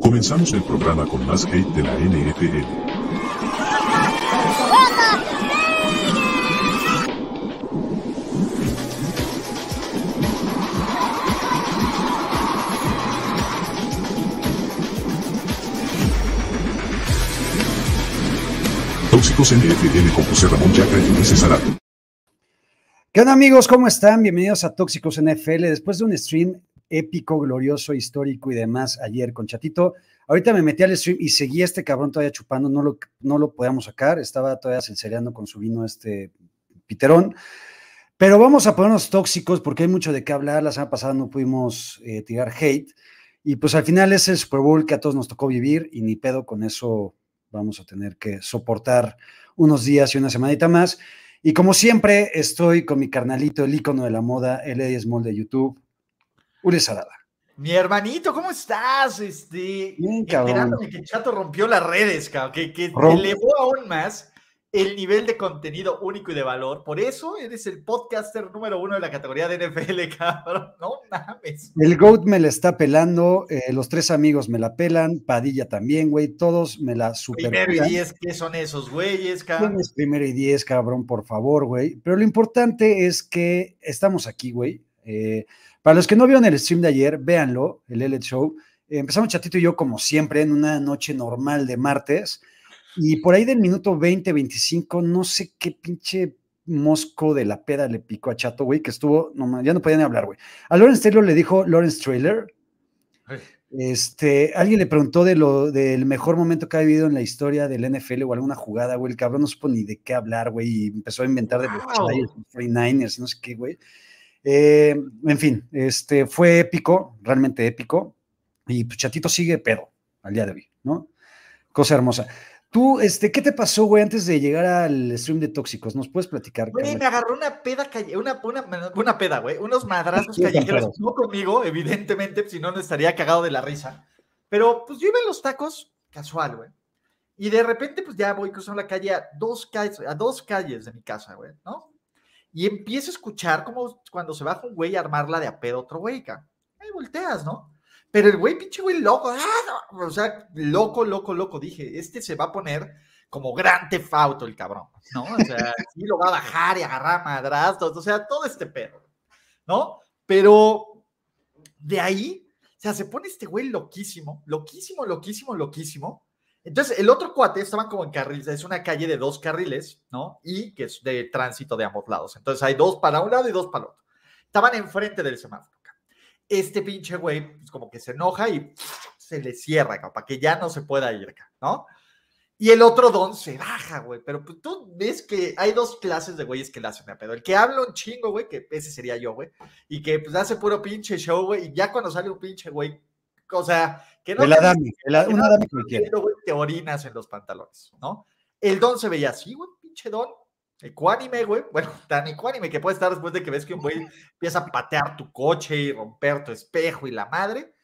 Comenzamos el programa con más hate de la NFL. Tóxicos NFL con José Ramón Yaca y Ulises Arato. ¿Qué onda amigos? ¿Cómo están? Bienvenidos a Tóxicos NFL. Después de un stream épico, glorioso, histórico y demás ayer con Chatito, ahorita me metí al stream y seguí a este cabrón todavía chupando, no lo, no lo podíamos sacar, estaba todavía sincereando con su vino este piterón. Pero vamos a ponernos tóxicos porque hay mucho de qué hablar. La semana pasada no pudimos eh, tirar hate. Y pues al final es el Super Bowl que a todos nos tocó vivir y ni pedo con eso vamos a tener que soportar unos días y una semanita más. Y como siempre, estoy con mi carnalito, el ícono de la moda, el Eddie Small de YouTube, Uli Salada. Mi hermanito, ¿cómo estás? Este, Bien, enterándome que Chato rompió las redes, cabrón, que, que elevó aún más el nivel de contenido único y de valor. Por eso eres el podcaster número uno de la categoría de NFL, cabrón. No mames. El GOAT me la está pelando, eh, los tres amigos me la pelan, Padilla también, güey, todos me la super Primero y diez, ¿qué son esos güeyes, ¿Quién cabrón? primero y diez, cabrón, por favor, güey? Pero lo importante es que estamos aquí, güey. Eh, para los que no vieron el stream de ayer, véanlo, el LL Show. Eh, empezamos Chatito y yo, como siempre, en una noche normal de martes. Y por ahí del minuto 20, 25, no sé qué pinche mosco de la peda le picó a Chato, güey, que estuvo, no, ya no podía ni hablar, güey. A Lawrence Taylor le dijo Lawrence Trailer. Ay. Este, alguien le preguntó de lo, del mejor momento que ha vivido en la historia del NFL o alguna jugada, güey. El cabrón no supo ni de qué hablar, güey, y empezó a inventar de Wow. Los 49ers, no sé qué, güey. Eh, en fin, este, fue épico, realmente épico. Y pues Chatito sigue pedo al día de hoy, ¿no? Cosa hermosa. Tú, este, ¿qué te pasó, güey, antes de llegar al stream de Tóxicos? ¿Nos puedes platicar? Güey, me agarró una peda calle, una, una, una peda, güey, unos madrazos callejeros, no conmigo, evidentemente, si no, no estaría cagado de la risa. Pero pues yo iba en los tacos, casual, güey. Y de repente, pues ya voy cruzando la calle a dos calles, a dos calles de mi casa, güey, ¿no? Y empiezo a escuchar como cuando se baja un güey a armarla de a pedo otro güey. Ahí volteas, ¿no? Pero el güey, pinche güey, loco, ¡ah! o sea, loco, loco, loco, dije, este se va a poner como gran tefauto el cabrón, ¿no? O sea, sí lo va a bajar y agarrar madrazos, o sea, todo este pedo, ¿no? Pero de ahí, o sea, se pone este güey loquísimo, loquísimo, loquísimo, loquísimo. Entonces, el otro cuate estaban como en carriles, es una calle de dos carriles, ¿no? Y que es de tránsito de ambos lados. Entonces, hay dos para un lado y dos para el otro. Estaban enfrente del semáforo. Este pinche güey, pues como que se enoja y se le cierra, para que ya no se pueda ir, ca, ¿no? Y el otro don se baja, güey. Pero pues, tú ves que hay dos clases de güeyes que le hacen a pedo. El que habla un chingo, güey, que ese sería yo, güey. Y que pues hace puro pinche show, güey. Y ya cuando sale un pinche güey, o sea, que no El Adami, el Adami te cualquiera. te orinas en los pantalones, ¿no? El don se veía así, güey, pinche don. Ecuánime, güey. Bueno, tan ecuánime que puede estar después de que ves que un güey empieza a patear tu coche y romper tu espejo y la madre.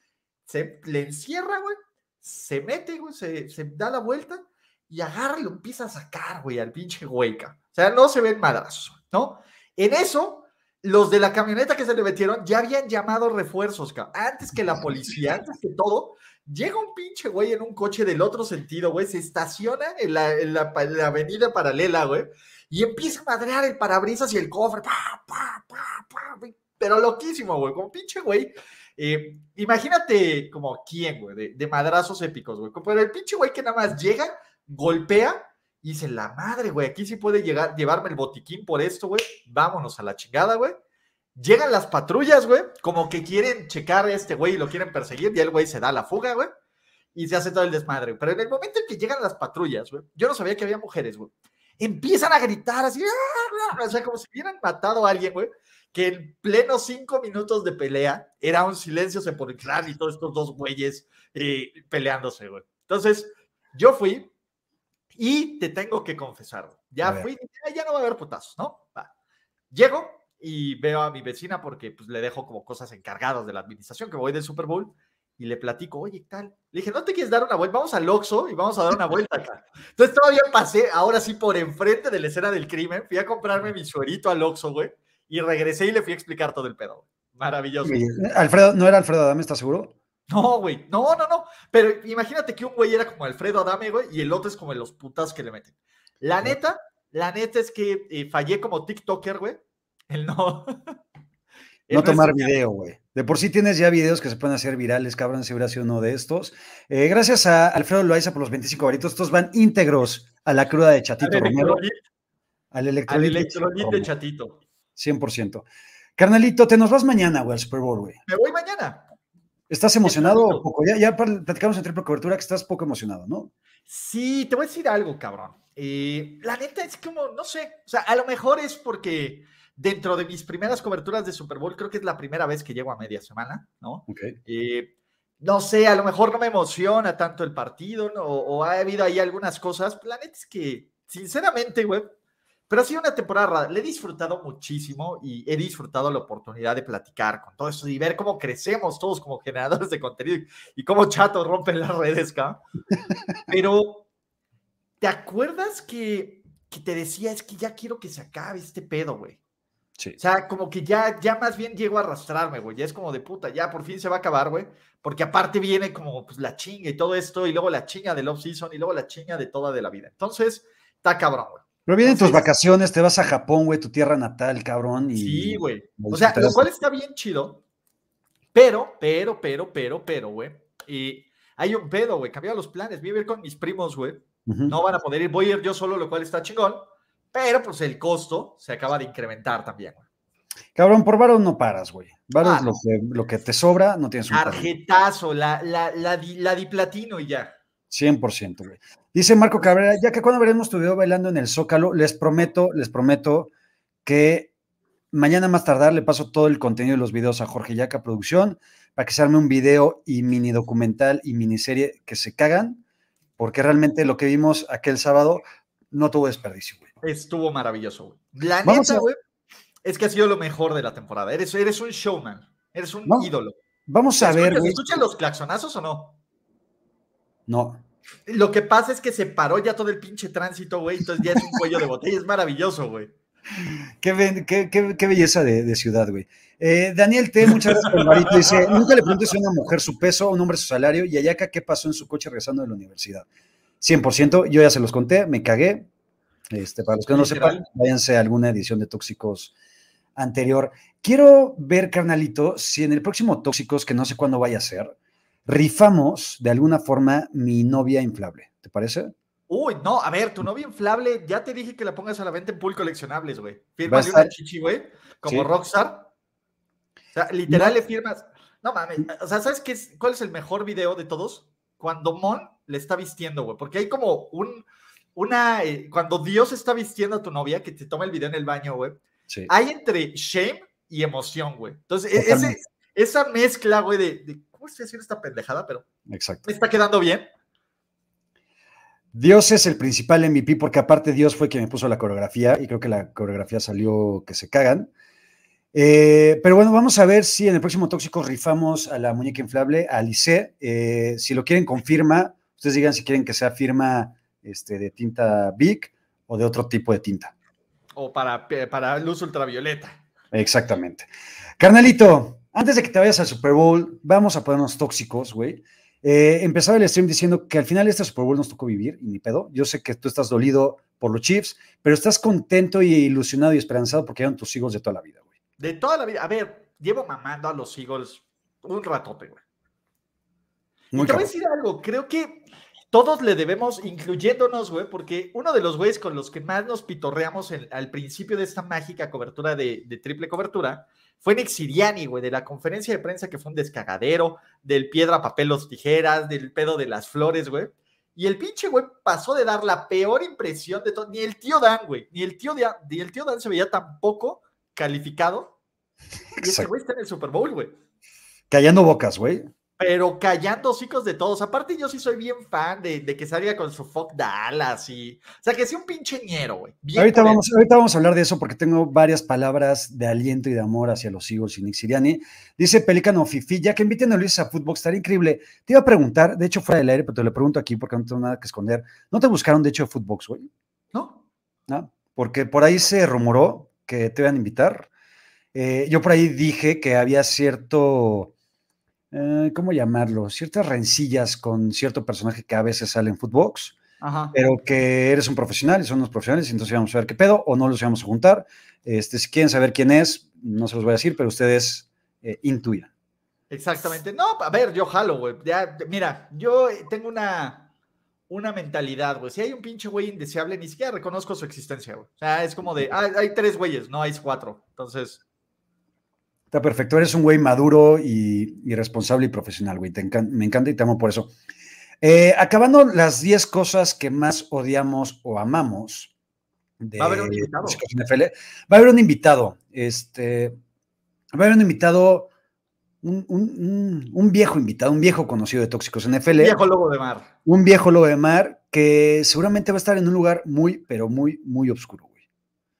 Se le encierra, güey. Se mete, güey, se, se da la vuelta y agarra y lo empieza a sacar, güey, al pinche güeyca. O sea, no se ven madrazos, ¿no? En eso, los de la camioneta que se le metieron ya habían llamado refuerzos, cabrón. Antes que la policía, antes que todo, llega un pinche güey en un coche del otro sentido, güey, se estaciona en la, en la pa- en la avenida paralela, güey, y empieza a madrear el parabrisas y el cofre, pa, pa, pa, pero loquísimo, güey, como pinche güey. Eh, imagínate como quién, güey, de, de madrazos épicos, güey. Pero el pinche güey que nada más llega, golpea y dice, la madre, güey, aquí sí puede llegar, llevarme el botiquín por esto, güey. Vámonos a la chingada, güey. Llegan las patrullas, güey, como que quieren checar a este güey y lo quieren perseguir, y el güey se da la fuga, güey, y se hace todo el desmadre. Pero en el momento en que llegan las patrullas, güey, yo no sabía que había mujeres, güey. Empiezan a gritar así, ¡ah! o sea, como si hubieran matado a alguien, güey, que en pleno cinco minutos de pelea era un silencio sepulcral y todos estos dos güeyes eh, peleándose, güey. Entonces, yo fui y te tengo que confesar, ya fui, ya, ya no va a haber putazos, ¿no? Va. Llego y veo a mi vecina porque pues le dejo como cosas encargadas de la administración, que voy del Super Bowl, y le platico, oye, ¿qué tal? Le dije, ¿no te quieres dar una vuelta? Vamos al Oxxo y vamos a dar una vuelta acá. Entonces todavía pasé, ahora sí, por enfrente de la escena del crimen, fui a comprarme mi suerito al Oxxo, güey, y regresé y le fui a explicar todo el pedo. güey. Maravilloso. Alfredo, ¿no era Alfredo Adame, estás seguro? No, güey, no, no, no. Pero imagínate que un güey era como Alfredo Adame, güey, y el otro es como los putas que le meten. La neta, la neta es que eh, fallé como TikToker, güey. El no. no tomar video, güey. De por sí tienes ya videos que se pueden hacer virales, cabrón, si hubiera sido uno de estos. Eh, gracias a Alfredo Loaiza por los 25 varitos. Estos van íntegros a la cruda de Chatito al Romero. Al electrolit de Chatito. 100%. Carnalito, te nos vas mañana, güey, al Super Bowl, güey. Me voy mañana. ¿Estás emocionado o poco? Ya, ya platicamos en triple cobertura que estás poco emocionado, ¿no? Sí, te voy a decir algo, cabrón. Eh, la neta es como, no sé, o sea, a lo mejor es porque dentro de mis primeras coberturas de Super Bowl, creo que es la primera vez que llego a media semana, ¿no? Ok. Eh, no sé, a lo mejor no me emociona tanto el partido, ¿no? o, ha habido ahí algunas cosas. La neta es que, sinceramente, güey, pero ha sido una temporada rara. Le he disfrutado muchísimo y he disfrutado la oportunidad de platicar con todo eso y ver cómo crecemos todos como generadores de contenido y cómo chato rompen las redes, ¿ca? Pero, ¿te acuerdas que, que te decía, es que ya quiero que se acabe este pedo, güey? Sí. O sea, como que ya, ya más bien llego a arrastrarme, güey. Ya es como de puta, ya por fin se va a acabar, güey. Porque aparte viene como pues, la chinga y todo esto, y luego la chinga del off-season, y luego la chinga de toda de la vida. Entonces, está cabrón, güey. Pero vienen tus vacaciones, te vas a Japón, güey, tu tierra natal, cabrón. Y sí, güey. O sea, lo cual está bien chido. Pero, pero, pero, pero, pero, güey. Y hay un pedo, güey. Cambiaron los planes. Voy a ir con mis primos, güey. No van a poder ir. Voy a ir yo solo, lo cual está chingón. Pero, pues, el costo se acaba de incrementar también, güey. Cabrón, por varo no paras, güey. Varo ah, lo, que, lo que te sobra, no tienes un Tarjetazo, la, la, la, la diplatino y ya. 100%, güey. Dice Marco Cabrera, ya que cuando veremos tu video bailando en el Zócalo, les prometo, les prometo que mañana más tardar le paso todo el contenido de los videos a Jorge Yaca Producción para que se arme un video y mini documental y miniserie que se cagan, porque realmente lo que vimos aquel sábado no tuvo desperdicio, güey. Estuvo maravilloso, güey. La neta, güey, es que ha sido lo mejor de la temporada. Eres, eres un showman, eres un ídolo. Vamos a ver, güey. ¿Escuchan los claxonazos o no? No. Lo que pasa es que se paró ya todo el pinche tránsito, güey, entonces ya es un cuello de botella, es maravilloso, güey. Qué, qué, belleza de, ciudad, güey. Eh, Daniel T, muchas gracias por el marito. Dice: Nunca le preguntes a una mujer su peso, a un hombre su salario, y acá qué pasó en su coche regresando de la universidad. 100%, yo ya se los conté, me cagué. Este, para los que no lo sepan, váyanse a alguna edición de Tóxicos anterior. Quiero ver, carnalito, si en el próximo Tóxicos, que no sé cuándo vaya a ser, rifamos de alguna forma mi novia inflable. ¿Te parece? Uy, no, a ver, tu novia inflable, ya te dije que la pongas a la venta en pool coleccionables, güey. Fírmale una chichi, güey, como Rockstar. O sea, literal le firmas. No mames, o sea, ¿sabes qué es, cuál es el mejor video de todos? Cuando Mon le está vistiendo, güey, porque hay como un, una, eh, cuando Dios está vistiendo a tu novia, que te toma el video en el baño, güey, hay entre shame y emoción, güey. Entonces, e, ese, esa mezcla, güey, de ¿cómo estoy haciendo esta pendejada? Pero Exacto. me está quedando bien. Dios es el principal MVP porque aparte Dios fue quien me puso la coreografía y creo que la coreografía salió que se cagan. Eh, pero bueno, vamos a ver si en el próximo Tóxico rifamos a la muñeca inflable, a Alice. Eh, si lo quieren con firma, ustedes digan si quieren que sea firma este, de tinta Big o de otro tipo de tinta. O para, para luz ultravioleta. Exactamente. Carnalito, antes de que te vayas al Super Bowl, vamos a ponernos tóxicos, güey. Eh, empezaba el stream diciendo que al final este Super Bowl nos tocó vivir, y ni pedo. Yo sé que tú estás dolido por los Chiefs, pero estás contento y ilusionado y esperanzado porque eran tus hijos de toda la vida, güey. De toda la vida. A ver, llevo mamando a los Eagles un ratote, güey. y te voy a decir algo, creo que todos le debemos, incluyéndonos, güey, porque uno de los güeyes con los que más nos pitorreamos al principio de esta mágica cobertura de, de triple cobertura fue Nick Siriani, güey, de la conferencia de prensa que fue un descagadero, del piedra, papel, los tijeras, del pedo de las flores, güey. Y el pinche güey pasó de dar la peor impresión de todo. Ni el tío Dan, güey, ni el tío, ni el tío Dan se veía tan poco calificado. Y ese güey está en el Super Bowl, güey. Callando bocas, güey pero callando hocicos de todos. Aparte, yo sí soy bien fan de, que salga con su fuck Dallas y. O sea, que sea un pinche ñero, güey. Ahorita vamos, ahorita vamos a hablar de eso porque tengo varias palabras de aliento y de amor hacia los Eagles y Nick Siriani. Dice Pelícano Fifi, ya que inviten a Luis a fútbol, estaría increíble. Te iba a preguntar, de hecho, fuera del aire, pero te lo pregunto aquí porque no tengo nada que esconder. ¿No te buscaron, de hecho, Footbox, güey? No. No, porque por ahí se rumoró que te iban a invitar. Eh, yo por ahí dije que había cierto eh, ¿cómo llamarlo? Ciertas rencillas con cierto personaje que a veces sale en Footbox, Ajá. pero que eres un profesional y son unos profesionales, entonces vamos a ver qué pedo, o no los vamos a juntar. Este, si quieren saber quién es, no se los voy a decir, pero ustedes eh, intuyan. Exactamente. No, a ver, yo jalo, güey. Ya, mira, yo eh, tengo una, una mentalidad, güey. Si hay un pinche güey indeseable, ni siquiera reconozco su existencia, güey. O sea, es como de, ah, hay tres güeyes, no hay cuatro. Entonces, Está perfecto, eres un güey maduro y, y responsable y profesional, güey. Te encan- me encanta y te amo por eso. Eh, acabando las 10 cosas que más odiamos o amamos de Va a haber un invitado. Tóxicos NFL, va a haber un invitado. Este, va a haber un invitado, un, un- un- un viejo invitado, un viejo conocido de Tóxicos NFL, viejo lobo de mar. un viejo lobo de mar que seguramente va a estar en un lugar muy, pero muy, muy oscuro,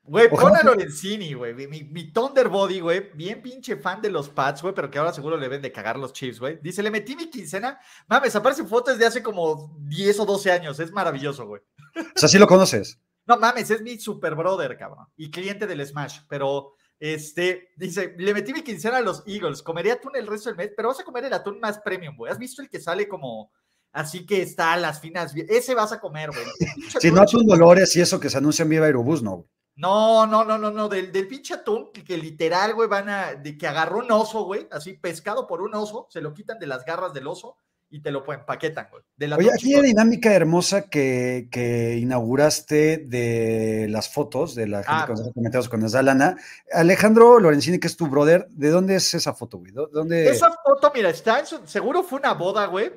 güey. Pon a Lorenzini, güey. Mi, mi, Thunderbody, güey. Bien pinche fan de los Pats, güey, pero que ahora seguro le ven de cagar los Chiefs, güey. Dice, le metí mi quincena. Mames, aparecen fotos de hace como 10 o 12 años. Es maravilloso, güey. O sea, sí lo conoces. No mames, es mi super brother, cabrón. Y cliente del Smash. Pero, este, dice, le metí mi quincena a los Eagles. Comeré atún el resto del mes, pero vas a comer el atún más premium, güey. ¿Has visto el que sale como así que está a las finas? Ese vas a comer, güey. Si atún no son dolores y eso que se anuncia en Viva Aerobús, no, güey. No, no, no, no, no, del, del pinche atún, que, que literal, güey, van a, de que agarró un oso, güey, así pescado por un oso, se lo quitan de las garras del oso y te lo empaquetan, güey. Oye, aquella chingón. dinámica hermosa que, que inauguraste de las fotos de la gente Ah. con los comentarios con Lana. Alejandro Lorenzini, que es tu brother, ¿de dónde es esa foto, güey? ¿Dó- ¿Dónde? Esa foto, mira, está en su- seguro fue una boda, güey.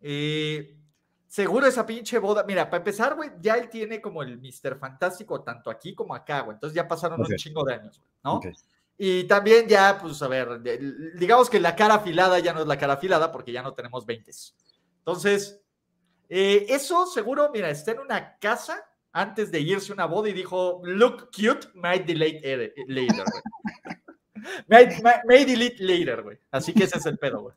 Eh, seguro esa pinche boda. Mira, para empezar, güey, ya él tiene como el Mr. Fantástico tanto aquí como acá, güey. Entonces ya pasaron un chingo de años, güey, ¿no? Y también ya, pues, a ver, digamos que la cara afilada ya no es la cara afilada porque ya no tenemos 20. Entonces, eh, eso seguro, mira, está en una casa antes de irse a una boda y dijo, look cute, might delete er- later, güey. may, may- may delete later, güey. Así que ese es el pedo, güey.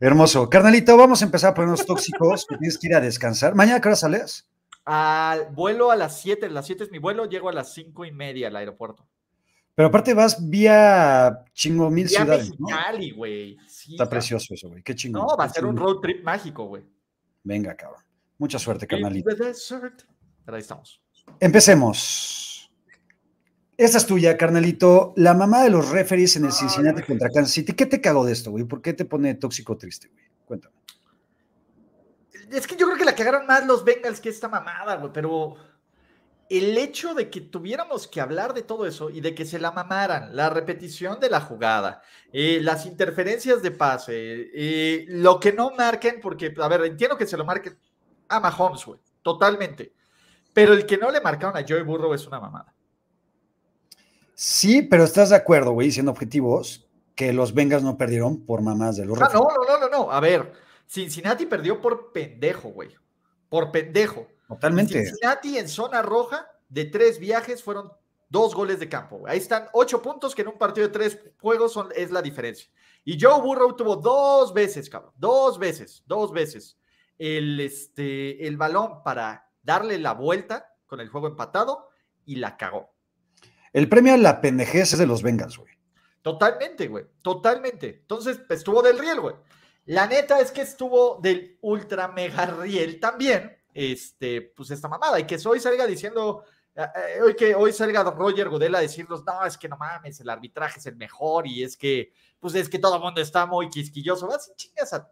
Hermoso. Carnalito, vamos a empezar a ponernos tóxicos, que tienes que ir a descansar. ¿Mañana qué hora sales? Al vuelo a las 7, las 7 es mi vuelo, llego a las 5 y media al aeropuerto. Pero aparte vas vía chingo mil ciudades, Está precioso eso, güey. Qué chingón. No, va a ser un road trip mágico, güey. Venga, cabrón. Mucha suerte, carnalito. Pero ahí estamos. Empecemos. Esta es tuya, carnalito. La mamá de los referees en el Cincinnati contra Kansas City. ¿Qué te cagó de esto, güey? ¿Por qué te pone tóxico triste, güey? Cuéntame. Es que yo creo que la cagaron más los Bengals que esta mamada, güey, pero el hecho de que tuviéramos que hablar de todo eso y de que se la mamaran, la repetición de la jugada, eh, las interferencias de pase, eh, lo que no marquen, porque, a ver, entiendo que se lo marquen a Mahomes, güey, totalmente, pero el que no le marcaron a Joey Burrow es una mamada. Sí, pero estás de acuerdo, güey, siendo objetivos, que los Bengals no perdieron por mamás de los Ah, no, no, no, no, no, a ver, Cincinnati perdió por pendejo, güey, por pendejo. Totalmente. Cincinnati en zona roja de tres viajes fueron dos goles de campo. güey. Ahí están ocho puntos que en un partido de tres juegos son, es la diferencia. Y Joe Burrow tuvo dos veces, cabrón, dos veces, dos veces el, este, el balón para darle la vuelta con el juego empatado y la cagó. El premio a la pendejez es de los Bengals, güey. Totalmente, güey. Totalmente. Entonces, pues, estuvo del riel, güey. La neta es que estuvo del ultra mega riel también. Este, pues esta mamada. Y que hoy salga diciendo, eh, eh, hoy que hoy salga Roger Godel a decirnos, no, es que no mames, el arbitraje es el mejor y es que, pues es que todo el mundo está muy quisquilloso. Vas chingas a-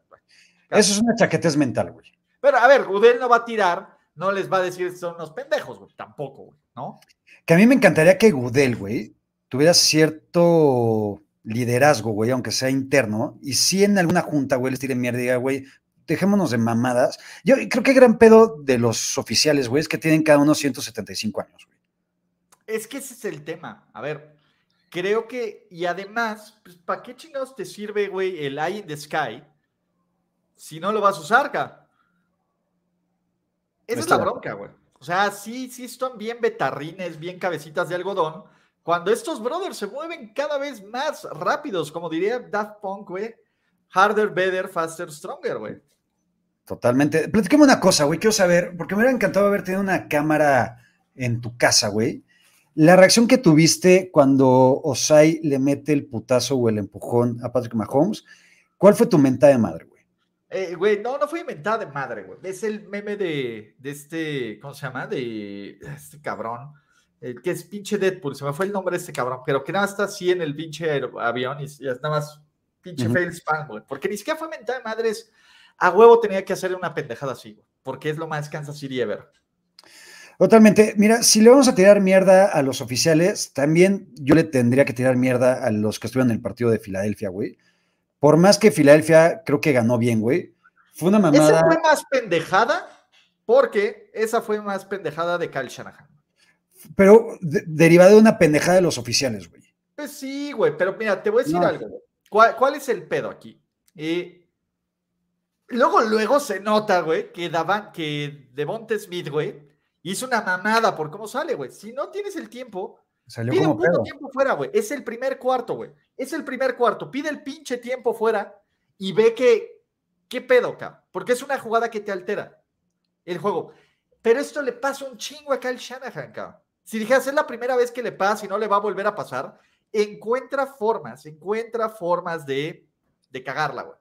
Eso es una chaquetez mental, güey. Pero a ver, Godel no va a tirar, no les va a decir son unos pendejos, güey. Tampoco, güey, ¿no? Que a mí me encantaría que Gudel, güey, tuviera cierto liderazgo, güey, aunque sea interno, y si en alguna junta, güey, les tire mierda y diga, güey, dejémonos de mamadas. Yo creo que gran pedo de los oficiales, güey, es que tienen cada uno 175 años, güey. Es que ese es el tema. A ver, creo que, y además, pues, ¿para qué chingados te sirve, güey, el Eye in the Sky si no lo vas a usar, ca? Esa es la bronca, güey. O sea, sí, sí están bien betarrines, bien cabecitas de algodón. Cuando estos brothers se mueven cada vez más rápidos, como diría Daft Punk, güey. Harder, better, faster, stronger, güey. Totalmente. Platícame una cosa, güey, quiero saber, porque me hubiera encantado haber tenido una cámara en tu casa, güey. La reacción que tuviste cuando Osai le mete el putazo o el empujón a Patrick Mahomes, ¿Cuál fue tu mentada de madre, güey? Eh, güey, no, no fue inventada de madre, güey. Es el meme de, de este, ¿cómo se llama? De este cabrón. El que es pinche Deadpool, se me fue el nombre de este cabrón, pero que nada está así en el pinche avión y, y es nada más pinche Ujú. fail spam, güey. Porque ni siquiera fue mentada de madres. A huevo tenía que hacerle una pendejada así, güey. Porque es lo más Kansas City ever. Totalmente. Mira, si le vamos a tirar mierda a los oficiales, también yo le tendría que tirar mierda a los que estuvieron en el partido de Filadelfia, güey. Por más que Filadelfia creo que ganó bien, güey. Fue una Esa mamada. fue más pendejada porque esa fue más pendejada de Kyle Shanahan. Pero de- derivada de una pendejada de los oficiales, güey. Pues sí, güey, pero mira, te voy a decir No. algo. güey. ¿Cuál, cuál es el pedo aquí? Eh, luego, luego se nota, güey, que que Devonte Smith, güey, hizo una mamada por cómo sale, güey. Si no tienes el tiempo, Salió pide como un puto pedo. tiempo fuera, güey. Es el primer cuarto, güey. Es el primer cuarto. Pide el pinche tiempo fuera y ve que, ¿qué pedo, cabrón? Porque es una jugada que te altera el juego. Pero esto le pasa un chingo a Kyle Shanahan, cabrón. Si dijeras, es la primera vez que le pasa y no le va a volver a pasar, encuentra formas, encuentra formas de, de cagarla, güey.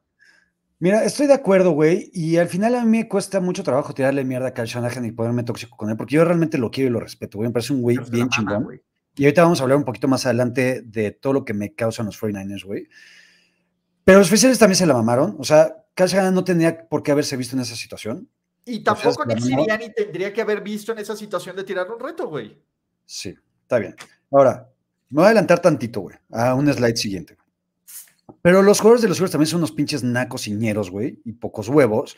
Mira, estoy de acuerdo, güey, y al final a mí me cuesta mucho trabajo tirarle mierda a Kyle Shanahan y ponerme tóxico con él, porque yo realmente lo quiero y lo respeto, güey, me parece un güey bien chingón. güey. Y ahorita vamos a hablar un poquito más adelante de todo lo que me causan los 49ers, güey. Pero los oficiales también se la mamaron, o sea, Shanahan no tenía por qué haberse visto en esa situación. Y tampoco Nick mamó. Sirianni tendría que haber visto en esa situación de tirar un reto, güey. Sí, está bien. Ahora, me voy a adelantar tantito, güey, a un slide siguiente. Pero los jugadores de los Steelers también son unos pinches nacos ñeros, güey, y pocos huevos.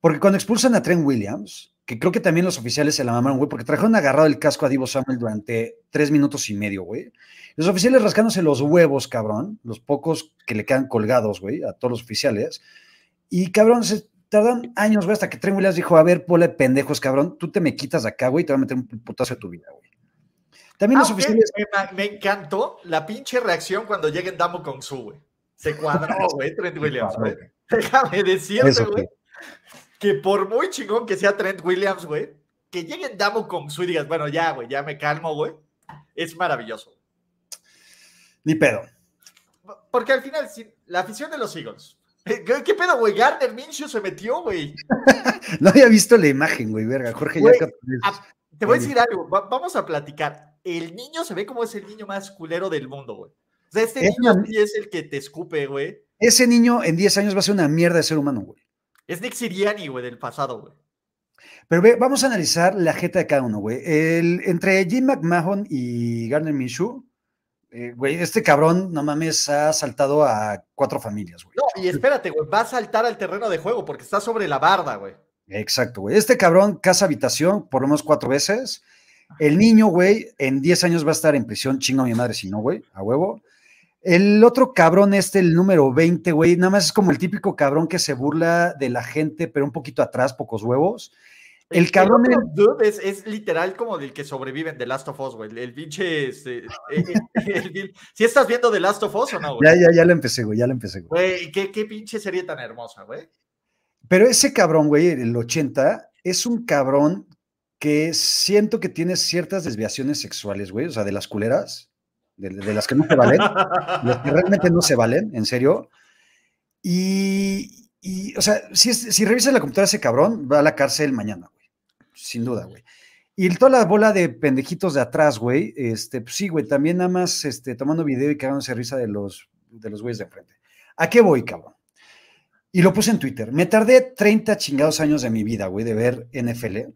Porque cuando expulsan a Trent Williams, que creo que también los oficiales se la mamaron, güey, porque trajeron agarrado el casco a Divo Samuel durante tres minutos y medio, güey. Los oficiales rascándose los huevos, cabrón, los pocos que le quedan colgados, güey, a todos los oficiales. Y, cabrón, se tardan años, güey, hasta que Trent Williams dijo, a ver, pole pendejos, cabrón, tú te me quitas de acá, güey, te voy a meter un putazo de tu vida, güey. También los Aunque oficiales... me, encantó la pinche reacción cuando llega en Damo con su, güey. Se cuadró, güey, Trent Williams, güey. Déjame decirte, güey, que por muy chingón que sea Trent Williams, güey, que llegue en Damo con su y digas, bueno, ya, güey, ya me calmo, güey. Es maravilloso. Ni pedo. Porque al final, la afición de los Eagles. ¿Qué, pedo, güey? Gardner Minshew se metió, güey. No había visto la imagen, güey, verga. Jorge Güey, ya a- Te voy a decir algo, va- vamos a platicar. El niño se ve como es el niño más culero del mundo, güey. O sea, este Es niño una- es el que te escupe, güey. Ese niño en 10 años va a ser una mierda de ser humano, güey. Es Nick Siriani, güey, del pasado, güey. Pero ve, vamos a analizar la jeta de cada uno, güey. El- entre Jim McMahon y Gardner Minshew, eh, güey, este cabrón, no mames, ha saltado a cuatro familias, güey. No, y espérate, güey, va a saltar al terreno de juego porque está sobre la barda, güey. Exacto, güey. Este cabrón, casa habitación, por lo menos cuatro veces. El niño, güey, en 10 años va a estar en prisión, chingo a mi madre si no, güey, a huevo. El otro cabrón, este, el número 20, güey, nada más es como el típico cabrón que se burla de la gente, pero un poquito atrás, pocos huevos. El cabrón el- dude es, es literal como del que sobreviven de Last of Us, güey. El, pinche. este, eh, eh, vil- ¿Sí estás viendo The Last of Us o no, Ya, güey? ya, ya la empecé, güey, ya la empecé, güey. Güey, ¿qué, qué pinche serie tan hermosa, güey. Pero ese cabrón, güey, el 80, es un cabrón que siento que tiene ciertas desviaciones sexuales, güey, o sea, de las culeras, de, las que no se valen, las que realmente no se valen, en serio. Y, o sea, si, si revisas la computadora ese cabrón, va a la cárcel mañana, güey, sin duda, güey. Y toda la bola de pendejitos de atrás, güey, este, pues sí, güey, también nada más este, tomando video y cagándose risa de los, de los güeyes de enfrente. ¿A qué voy, cabrón? Y lo puse en Twitter. Me tardé 30 chingados años de mi vida, güey, de ver NFL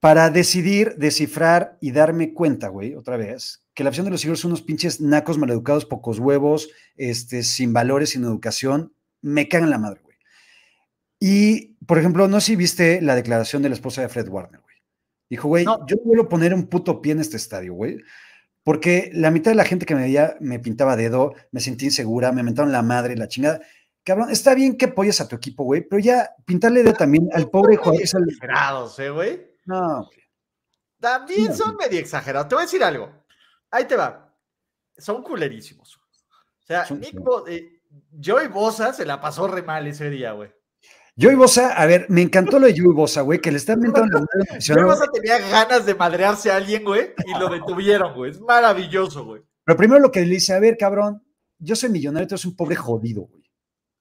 para decidir, descifrar y darme cuenta, güey, otra vez, que la opción de los Eagles son unos pinches nacos maleducados, pocos huevos, este, sin valores, sin educación. Me cagan la madre, güey. Y, por ejemplo, no sé si viste la declaración de la esposa de Fred Warner, güey. Dijo, güey, No. yo a poner un puto pie en este estadio, güey. Porque la mitad de la gente que me veía me pintaba dedo, me sentí insegura, me mentaron la madre, la chingada. Cabrón, está bien que apoyes a tu equipo, güey, pero ya pintarle dedo también al pobre sale- Exagerados, ¿eh, güey? No. También son medio exagerados. Te voy a decir algo. Ahí te va. Son culerísimos. O sea, Son- Nick Bo- eh, Joey Bosa se la pasó re mal ese día, güey. Joey Bosa, a ver, me encantó lo de Joey Bosa, güey, que le está inventando la Joey. Bosa tenía ganas de madrearse a alguien, güey, y lo detuvieron, güey. Es maravilloso, güey. Pero primero lo que le dice, a ver, cabrón, yo soy millonario, tú eres un pobre jodido, güey.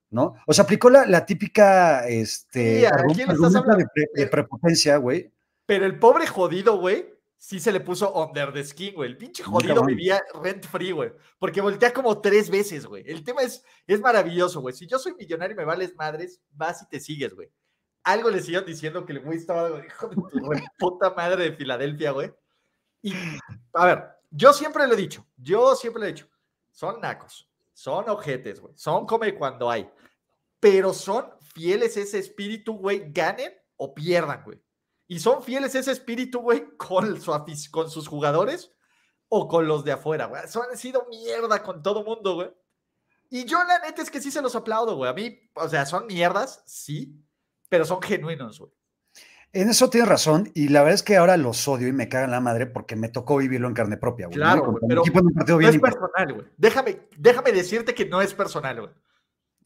¿no? O sea, aplicó la, la típica, este, Sí, ¿a quién le estás argumento hablando? de, pre- de prepotencia, güey. Pero el pobre jodido, güey, sí se le puso under the skin, güey. El pinche jodido vivía rent free, güey. Porque voltea como tres veces, güey. El tema es, es maravilloso, güey. Si yo soy millonario y me vales madres, vas y te sigues, güey. Algo le siguen diciendo que el güey estaba, hijo de tu puta madre de Filadelfia, güey. Y, a ver, yo siempre lo he dicho, yo siempre lo he dicho, son nacos, son ojetes, güey. Son come cuando hay. Pero son fieles a ese espíritu, güey, ganen o pierdan, güey. Y son fieles ese espíritu, güey, con, su con sus jugadores o con los de afuera, güey. Eso han sido mierda con todo mundo, güey. Y yo la neta es que sí se los aplaudo, güey. A mí, o sea, son mierdas, sí, pero son genuinos, güey. En eso tienes razón, y la verdad es que ahora los odio y me cagan la madre porque me tocó vivirlo en carne propia, güey. Claro, güey, pero equipo No es personal, güey. Déjame, déjame decirte que no es personal, güey.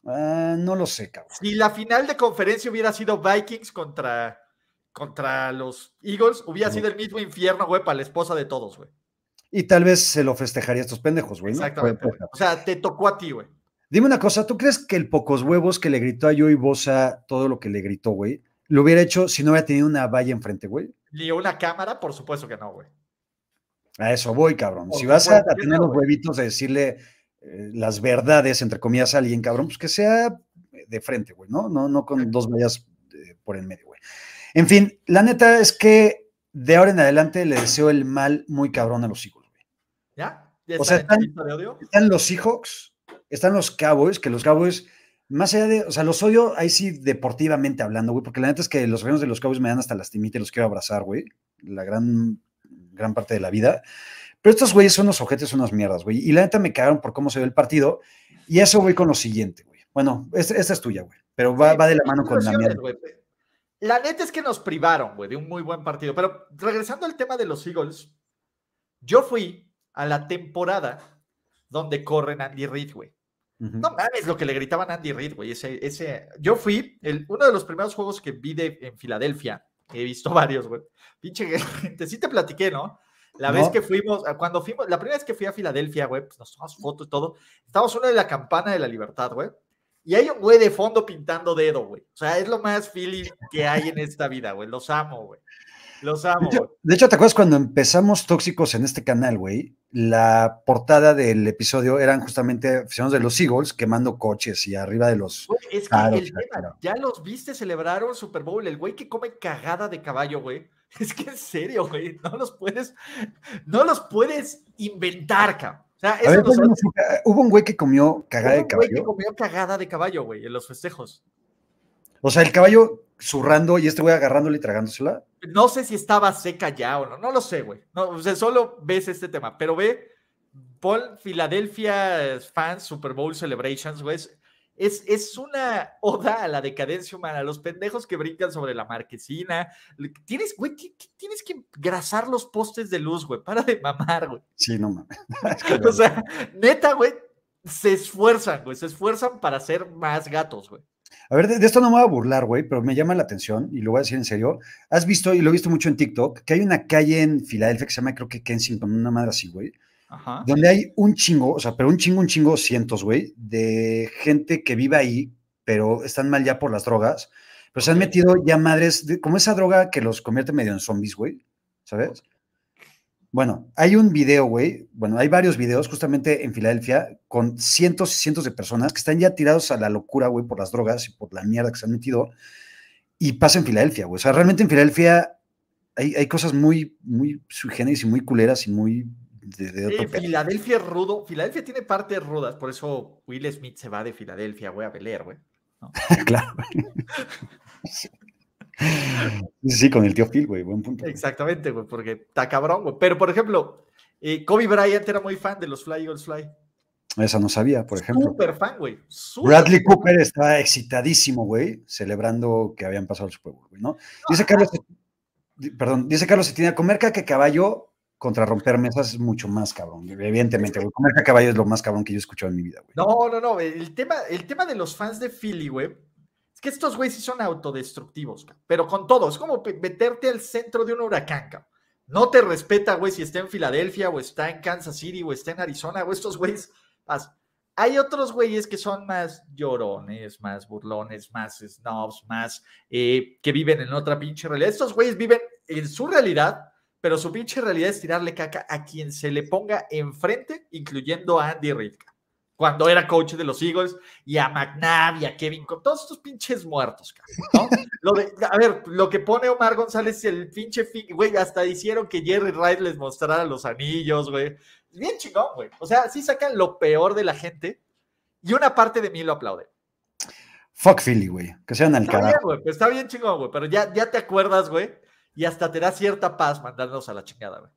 Ah, no lo sé, cabrón. Si la final de conferencia hubiera sido Vikings contra, contra los Eagles, hubiera sido el mismo infierno, güey, para la esposa de todos, güey. Y tal vez se lo festejaría a estos pendejos, güey. ¿no? Exactamente. Güey. O sea, te tocó a ti, güey. Dime una cosa, ¿tú crees que el pocos huevos que le gritó a Joey Bosa todo lo que le gritó, güey, lo hubiera hecho si no hubiera tenido una valla enfrente, güey? Ni una cámara, por supuesto que no, güey. A eso voy, cabrón. Por si vas a, tener los huevitos de decirle eh, las verdades, entre comillas, a alguien, cabrón, pues que sea de frente, güey, ¿no? No, no con dos vallas eh, por el medio, güey. En fin, la neta es que de ahora en adelante le deseo el mal muy cabrón a los Eagles, güey. ¿Ya? ¿Ya O sea, están- los Seahawks, están los Cowboys, que los Cowboys, más allá de, o sea, los odio ahí sí deportivamente hablando, güey, porque la neta es que los reinos de los Cowboys me dan hasta lastimita y los quiero abrazar, güey, la gran, gran parte de la vida. Pero estos güeyes son unos ojetes, unas mierdas, güey. Y la neta me cagaron por cómo se ve el partido. Y eso voy con lo siguiente, güey. Bueno, esta, esta es tuya, güey. Pero va, Sí, va de la mano con la mierda. La neta es que nos privaron, güey, de un muy buen partido. Pero regresando al tema de los Eagles, yo fui a la temporada donde corren Andy Reid, güey. No mames lo que le gritaban a Andy Reid, güey. Ese, ese... Yo fui, el, uno de los primeros juegos que vi de, en Filadelfia, he visto varios, güey. Pinche gente, sí te platiqué, ¿no? La No. vez que fuimos, cuando fuimos, la primera vez que fui a Filadelfia, güey, pues nos tomamos fotos y todo. Estábamos uno de la campana de la libertad, güey. Y hay un güey de fondo pintando dedo, güey. O sea, es lo más Philly que hay en esta vida, güey. Los amo, güey. Los amo, hecho, de hecho, ¿te acuerdas cuando empezamos Tóxicos en este canal, güey? La portada del episodio eran justamente aficionados de los Eagles quemando coches y arriba de los... Güey, es que el tema, claro. ya los viste celebraron Super Bowl, el güey que come cagada de caballo, güey. Es que en serio, güey, no los puedes, no los puedes inventar, cabrón. O sea, A eso ver, nosotros- cuéntanos, hubo un güey que comió cagada de hubo un güey que caballo. comió cagada de caballo, güey, en los festejos. O sea, el caballo zurrando y este güey agarrándole y tragándosela. No sé si estaba seca ya o no, no lo sé, güey. No, o sea, solo ves este tema, pero ve, Paul Philadelphia Fans Super Bowl Celebrations, güey. Es- Es, una oda a la decadencia humana, a los pendejos que brincan sobre la marquesina. Tienes, güey, ti- ti- tienes que grasar los postes de luz, güey. Para de mamar, güey. Sí, no mames. O sea, neta, güey, se esfuerzan, güey. Se esfuerzan para ser más gatos, güey. A ver, de, de esto no me voy a burlar, güey, pero me llama la atención y lo voy a decir en serio. Has visto, y lo he visto mucho en TikTok, que hay una calle en Filadelfia que se llama, creo que Kensington, una madre así, güey, Ajá. donde hay un chingo, o sea, pero un chingo, un chingo, cientos, güey, de gente que vive ahí, pero están mal ya por las drogas, pero se han metido ya madres, de- como esa droga que los convierte medio en zombies, güey, ¿sabes? Bueno, hay un video, güey, bueno, hay varios videos justamente en Filadelfia con cientos y cientos de personas que están ya tirados a la locura, güey, por las drogas y por la mierda que se han metido, y pasa en Filadelfia, güey, o sea, realmente en Filadelfia hay, hay cosas muy, muy sui generis y muy culeras y muy de, de otro Eh, pedo. Filadelfia es rudo. Filadelfia tiene partes rudas, por eso Will Smith se va de Filadelfia, güey, a Bel güey. claro. Sí. Sí, con el tío Phil, güey, buen punto. güey. Exactamente, güey, porque está cabrón, güey. Pero, por ejemplo, eh, Kobe Bryant era muy fan de los Fly Eagles Fly. Esa no sabía, por ejemplo. Súper fan, güey. Bradley fan. Cooper estaba excitadísimo, güey, celebrando que habían pasado el Super Bowl, güey, ¿no? Dice Carlos, perdón, dice Carlos Cetina, comer caca caballo contra romper mesas es mucho más cabrón, evidentemente, güey. Comer caca caballo es lo más cabrón que yo he escuchado en mi vida, güey. No, no, no. El tema, el tema de los fans de Philly, güey, es que estos güeyes sí son autodestructivos, pero con todo. Es como meterte al centro de un huracán, ca. No te respeta, güey, si está en Filadelfia o está en Kansas City o está en Arizona, o estos güeyes. hay otros güeyes que son más llorones, más burlones, más snobs, más eh, que viven en otra pinche realidad. Estos güeyes viven en su realidad, pero su pinche realidad es tirarle caca a quien se le ponga enfrente, incluyendo a Andy Reid cuando era coach de los Eagles, y a McNabb y a Kevin, con todos estos pinches muertos, ¿no? Lo de, a ver, lo que pone Omar González, el pinche, güey, hasta hicieron que Jerry Wright les mostrara los anillos, güey. Bien chingón, güey. O sea, sí sacan lo peor de la gente y una parte de mí lo aplaude. Fuck Philly, güey. Que sean al carajo. Bien, pues está bien chingón, güey. Pero ya, ya te acuerdas, güey. Y hasta te da cierta paz mandarnos a la chingada, güey.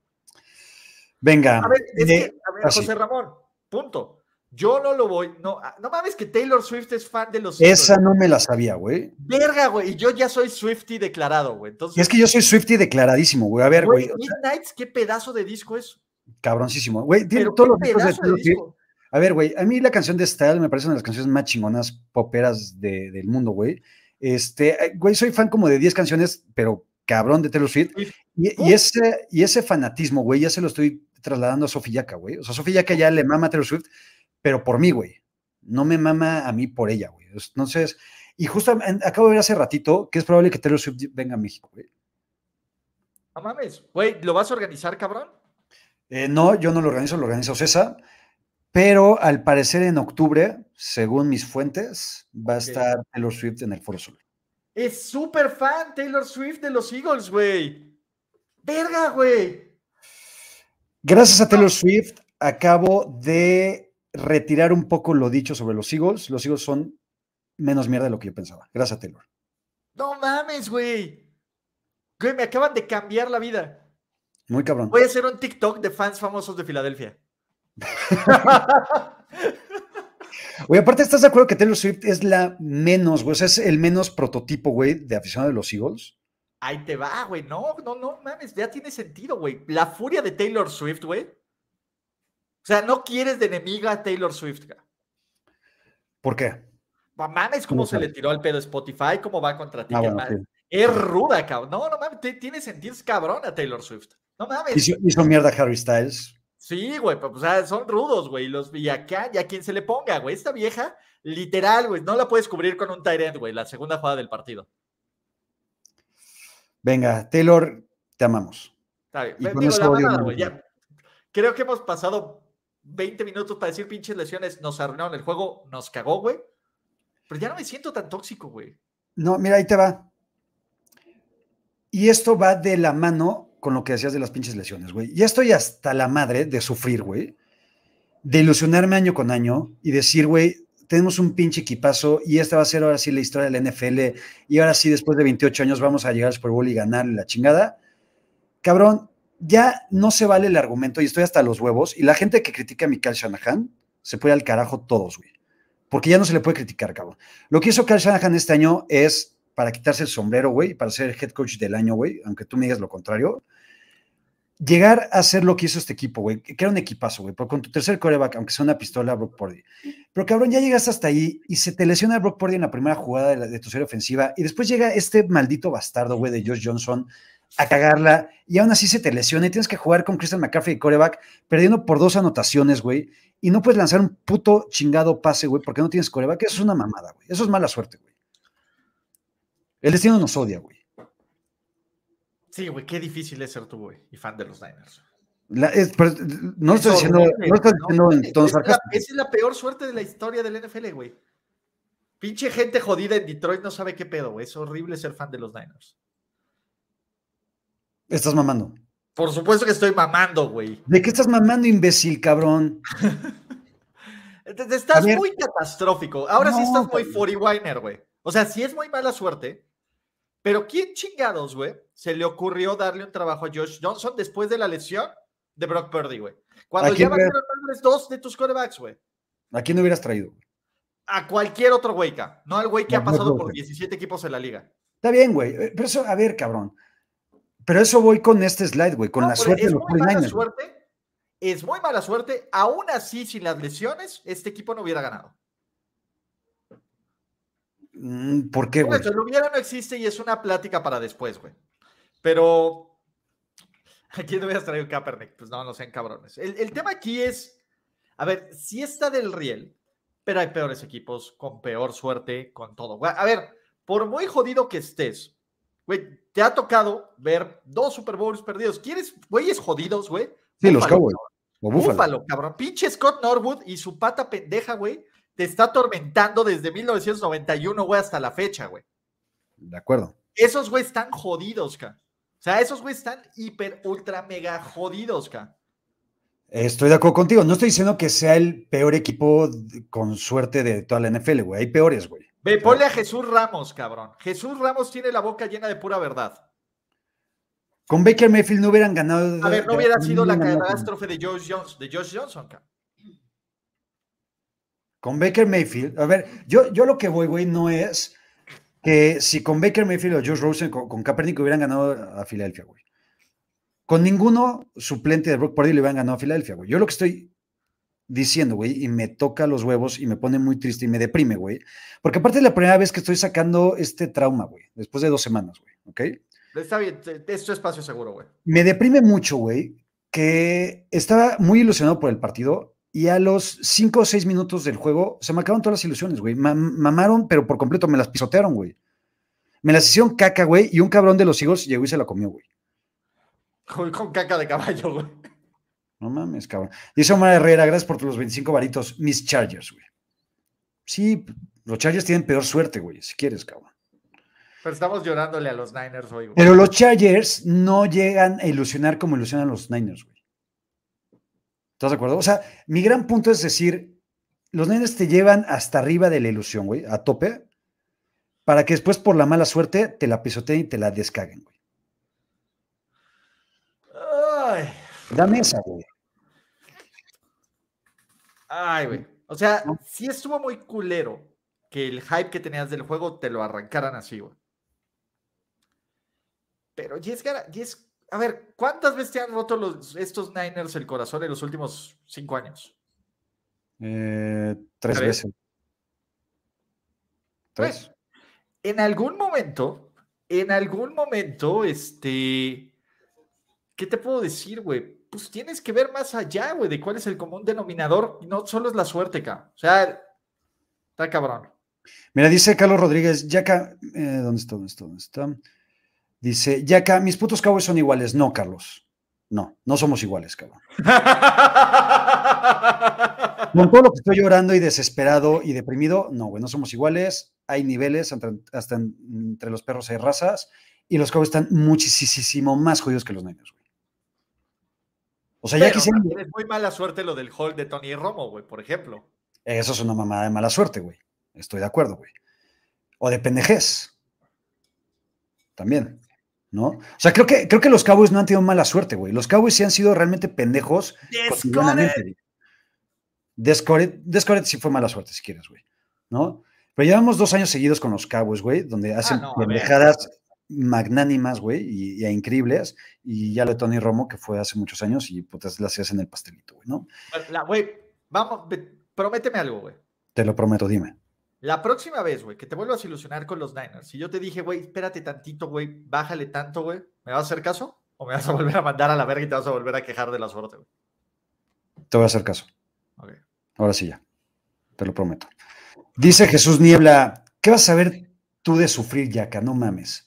Venga. A ver, es que, a ver, José Ramón, punto. Yo no lo voy, no, ah, no mames que Taylor Swift es fan de los. Esa no me la sabía, güey. Verga, güey, y yo ya soy Swifty declarado, güey. Entonces, es que yo soy Swifty declaradísimo, güey. A ver, güey. Midnights, qué pedazo de disco es. Cabroncísimo, güey. Tiene todos los discos de, disco. A ver, güey, a mí la canción de Style me parece una de las canciones más chingonas poperas del mundo, güey. Este, güey, soy fan como de 10 canciones, pero cabrón de Taylor Swift. Y, ese, y ese fanatismo, güey, ya se lo estoy trasladando a Sofía Yaka, güey. O sea, Sofía Yaka ya le mama a Taylor Swift pero por mí, güey. No me mama a mí por ella, güey. Entonces, y justo acabo de ver hace ratito que es probable que Taylor Swift venga a México, güey. No mames, güey, ¿lo vas a organizar, cabrón? Eh, no, yo no lo organizo, lo organizo César, pero al parecer en octubre, según mis fuentes, va a estar Taylor Swift en el Foro Sol. Es súper fan Taylor Swift de los Eagles, güey. Verga, güey. Gracias a Taylor Swift, acabo de retirar un poco lo dicho sobre los Eagles. Los Eagles son menos mierda de lo que yo pensaba. Gracias a Taylor. No mames, güey. Güey, me acaban de cambiar la vida. Muy cabrón. Voy a hacer un TikTok de fans famosos de Filadelfia. Güey, aparte, ¿estás de acuerdo que Taylor Swift es la menos, güey? O sea, es el menos prototipo, güey, de aficionado de los Eagles. Ahí te va, güey. No, no, no, mames, ya tiene sentido, güey. La furia de Taylor Swift, güey, o sea, no quieres de enemiga a Taylor Swift. ¿Por qué? Mames, cómo se le tiró al pedo Spotify, cómo va contra ti. Ah, es ruda, cabrón. No, no mames, tiene sentido, es cabrón a Taylor Swift. No mames. Hizo, mierda Harry Styles. Sí, güey, pues, o sea, son rudos, güey. Los y acá, y a quien se le ponga, güey. Esta vieja, literal, güey, no la puedes cubrir con un tight güey, la segunda jugada del partido. Venga, Taylor, te amamos. Está bien. la güey, ya. Creo que hemos pasado 20 minutos para decir pinches lesiones, nos arruinaron el juego, nos cagó, güey. Pero ya no me siento tan tóxico, güey. No, mira, ahí te va. Y esto va de la mano con lo que decías de las pinches lesiones, güey. Ya estoy hasta la madre de sufrir, güey. De ilusionarme año con año y decir, güey, tenemos un pinche equipazo y esta va a ser ahora sí la historia de la NFL y ahora sí, después de 28 años, vamos a llegar al Super Bowl y ganar la chingada. Cabrón, ya no se vale el argumento y estoy hasta los huevos. Y la gente que critica a Mikael Shanahan se puede al carajo todos, güey. Porque ya no se le puede criticar, cabrón. Lo que hizo Kyle Shanahan este año es para quitarse el sombrero, güey, para ser head coach del año, güey, aunque tú me digas lo contrario. Llegar a ser lo que hizo este equipo, güey, que era un equipazo, güey, con tu tercer coreback, aunque sea una pistola, Brock Purdy. Pero cabrón, ya llegas hasta ahí y se te lesiona Brock Purdy en la primera jugada de, de tu serie ofensiva y después llega este maldito bastardo, güey, de Josh Johnson a cagarla y aún así se te lesiona y tienes que jugar con Christian McCaffrey y coreback perdiendo por dos anotaciones, güey, y no puedes lanzar un puto chingado pase, güey, porque no tienes coreback. Eso es una mamada, güey. Eso es mala suerte, güey. El destino nos odia, güey. Sí, güey, qué difícil es ser tú, güey, y fan de los Niners. no estoy diciendo, no estoy diciendo en tono Esa es la peor suerte de la historia del NFL, güey. Pinche gente jodida en Detroit no sabe qué pedo, güey. Es horrible ser fan de los Niners. Estás mamando. Por supuesto que estoy mamando, güey. ¿De qué estás mamando, imbécil, cabrón? estás muy catastrófico. Ahora sí estás muy 40 winer, güey. O sea, sí es muy mala suerte. Pero ¿quién chingados, güey, se le ocurrió darle un trabajo a Josh Johnson después de la lesión de Brock Purdy, güey? Cuando ya van a dos de tus quarterbacks, güey. ¿A quién hubieras traído? A cualquier otro güey, no al güey que ha pasado por 17 equipos en la liga. Está bien, güey. Pero eso, a ver, cabrón. Pero eso voy con este slide, güey, con la suerte es de los muy mala suerte, Es muy mala suerte. Aún así, sin las lesiones, este equipo no hubiera ganado. Mm, ¿Por qué, güey? Lo hubiera no existe y es una plática para después, güey. Pero. Aquí no hubieras traído Kaepernick. Pues no, no sean cabrones. El, el tema aquí es. A ver, si está del riel pero hay peores equipos con peor suerte, con todo. A ver, por muy jodido que estés, güey, te ha tocado ver dos Super Bowls perdidos. ¿Quieres güeyes jodidos, güey? Sí, los Cowboys. O Buffalo. Búfalo, cabrón. Pinche Scott Norwood y su pata pendeja, güey, te está atormentando desde 1991, güey, hasta la fecha, güey. De acuerdo. Esos güey están jodidos, ca. O sea, esos güey están hiper, ultra, mega jodidos, ca. Estoy de acuerdo contigo. No estoy diciendo que sea el peor equipo con suerte de toda la NFL, güey. Hay peores, güey. Ve, ponle a Jesús Ramos, cabrón. Jesús Ramos tiene la boca llena de pura verdad. Con Baker Mayfield no hubieran ganado. A ver, no hubiera sido la catástrofe de Josh Johnson, de Josh Johnson, ca. Con Baker Mayfield. A ver, yo, yo lo que voy, güey, no es que si con Baker Mayfield o Josh Rosen, con, con Kaepernick hubieran ganado a Filadelfia, güey. Con ninguno suplente de Brock Purdy le hubieran ganado a Filadelfia, güey. Yo lo que estoy diciendo, güey, y me toca los huevos y me pone muy triste y me deprime, güey. Porque aparte es la primera vez que estoy sacando este trauma, güey, después de dos semanas, güey, ¿ok? Está bien, es tu espacio seguro, güey. Me deprime mucho, güey, que estaba muy ilusionado por el partido y a los cinco o seis minutos del juego se me acabaron todas las ilusiones, güey. Ma- mamaron, pero por completo, me las pisotearon, güey. Me las hicieron caca, güey, y un cabrón de los higos llegó y se la comió, güey. Con caca de caballo, güey. No mames, cabrón. Dice Omar Herrera, gracias por los 25 varitos, mis Chargers, güey. Sí, los Chargers tienen peor suerte, güey, si quieres, cabrón. Pero estamos llorándole a los Niners hoy, güey. Pero los Chargers no llegan a ilusionar como ilusionan los Niners, güey. ¿Estás de acuerdo? O sea, mi gran punto es decir, los Niners te llevan hasta arriba de la ilusión, güey, a tope, para que después por la mala suerte te la pisoteen y te la descaguen, güey. Ay, Dame esa, güey. ay, güey. O sea, ¿No? sí estuvo muy culero que el hype que tenías del juego te lo arrancaran así, güey. Pero Jess- a ver, ¿cuántas veces te han roto los, estos Niners el corazón en los últimos cinco años? Eh, tres ¿Tres? veces. Tres. Bueno, en algún momento, en algún momento, este, ¿qué te puedo decir, güey? Pues tienes que ver más allá, güey, de cuál es el común denominador. No solo es la suerte, ca. O sea, está cabrón. Mira, dice Carlos Rodríguez, Yaca, eh, ¿dónde está? ¿Dónde está? ¿Dónde está? Dice, Yaca, mis putos Cowboys son iguales. No, Carlos. No, no somos iguales, cabrón. Con todo lo que estoy llorando y desesperado y deprimido, no, güey, no somos iguales. Hay niveles, entre- hasta en- entre los perros hay razas, y los Cowboys están muchísimo más jodidos que los Niners, güey. O sea, ya Pero también es muy mala suerte lo del hold de Tony Romo, güey, por ejemplo. Eso es una mamada de mala suerte, güey. Estoy de acuerdo, güey. O de pendejez. También. ¿No? O sea, creo que, creo que los Cowboys no han tenido mala suerte, güey. Los Cowboys sí han sido realmente pendejos. Descoret, sí fue mala suerte, si quieres, güey. ¿No? Pero llevamos dos años seguidos con los Cowboys, güey, donde hacen no, a ver. pendejadas magnánimas, güey, y, y increíbles. Y ya lo de Tony Romo, que fue hace muchos años, y putas las hacen el pastelito, güey, ¿no? La- Güey, vamos, prométeme algo, güey. Te lo prometo, dime. La próxima vez, güey, que te vuelvas a ilusionar con los Niners, si yo te dije, güey, espérate tantito, güey, bájale tanto, güey, ¿me vas a hacer caso? ¿O me vas a volver a mandar a la verga y te vas a volver a quejar de la suerte, güey? Te voy a hacer caso. Ok. Ahora sí ya. Te lo prometo. Dice Jesús Niebla, ¿qué vas a saber tú de sufrir, Yaca? No mames.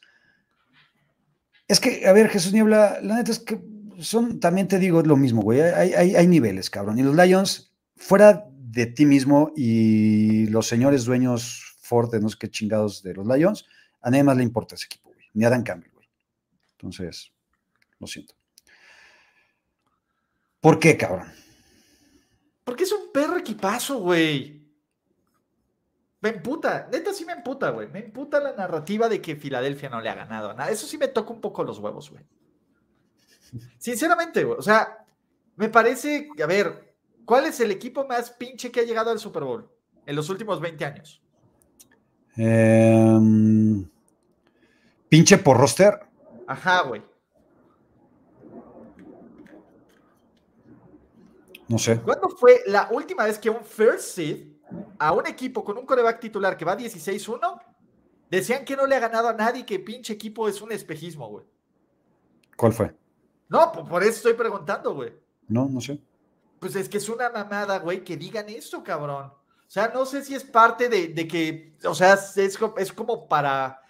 Es que, a ver, Jesús Niebla, la neta es que son, también te digo lo mismo, güey. Hay, hay, hay niveles, cabrón. Y los Lions, fuera de ti mismo y los señores dueños Ford, no sé qué chingados de los Lions, a nadie más le importa ese equipo, güey. Ni a Dan güey. Entonces, lo siento. ¿Por qué, cabrón? Porque es un perro equipazo, güey. Me emputa, neta sí me emputa, güey. Me emputa la narrativa de que Filadelfia no le ha ganado nada. Eso sí me toca un poco los huevos, güey. Sinceramente, güey. O sea, me parece, a ver, ¿cuál es el equipo más pinche que ha llegado al Super Bowl en los últimos 20 años? Em, pinche por roster. Ajá, güey. No sé. ¿Cuándo fue la última vez que un first seed a un equipo con un coreback titular que va 16-1 decían que no le ha ganado a nadie, que pinche equipo es un espejismo, güey? ¿Cuál fue? No, po- por eso estoy preguntando, güey. No, no sé. Pues es que es una mamada, güey, que digan esto, cabrón. O sea, no sé si es parte de, de que, o sea, es, es como para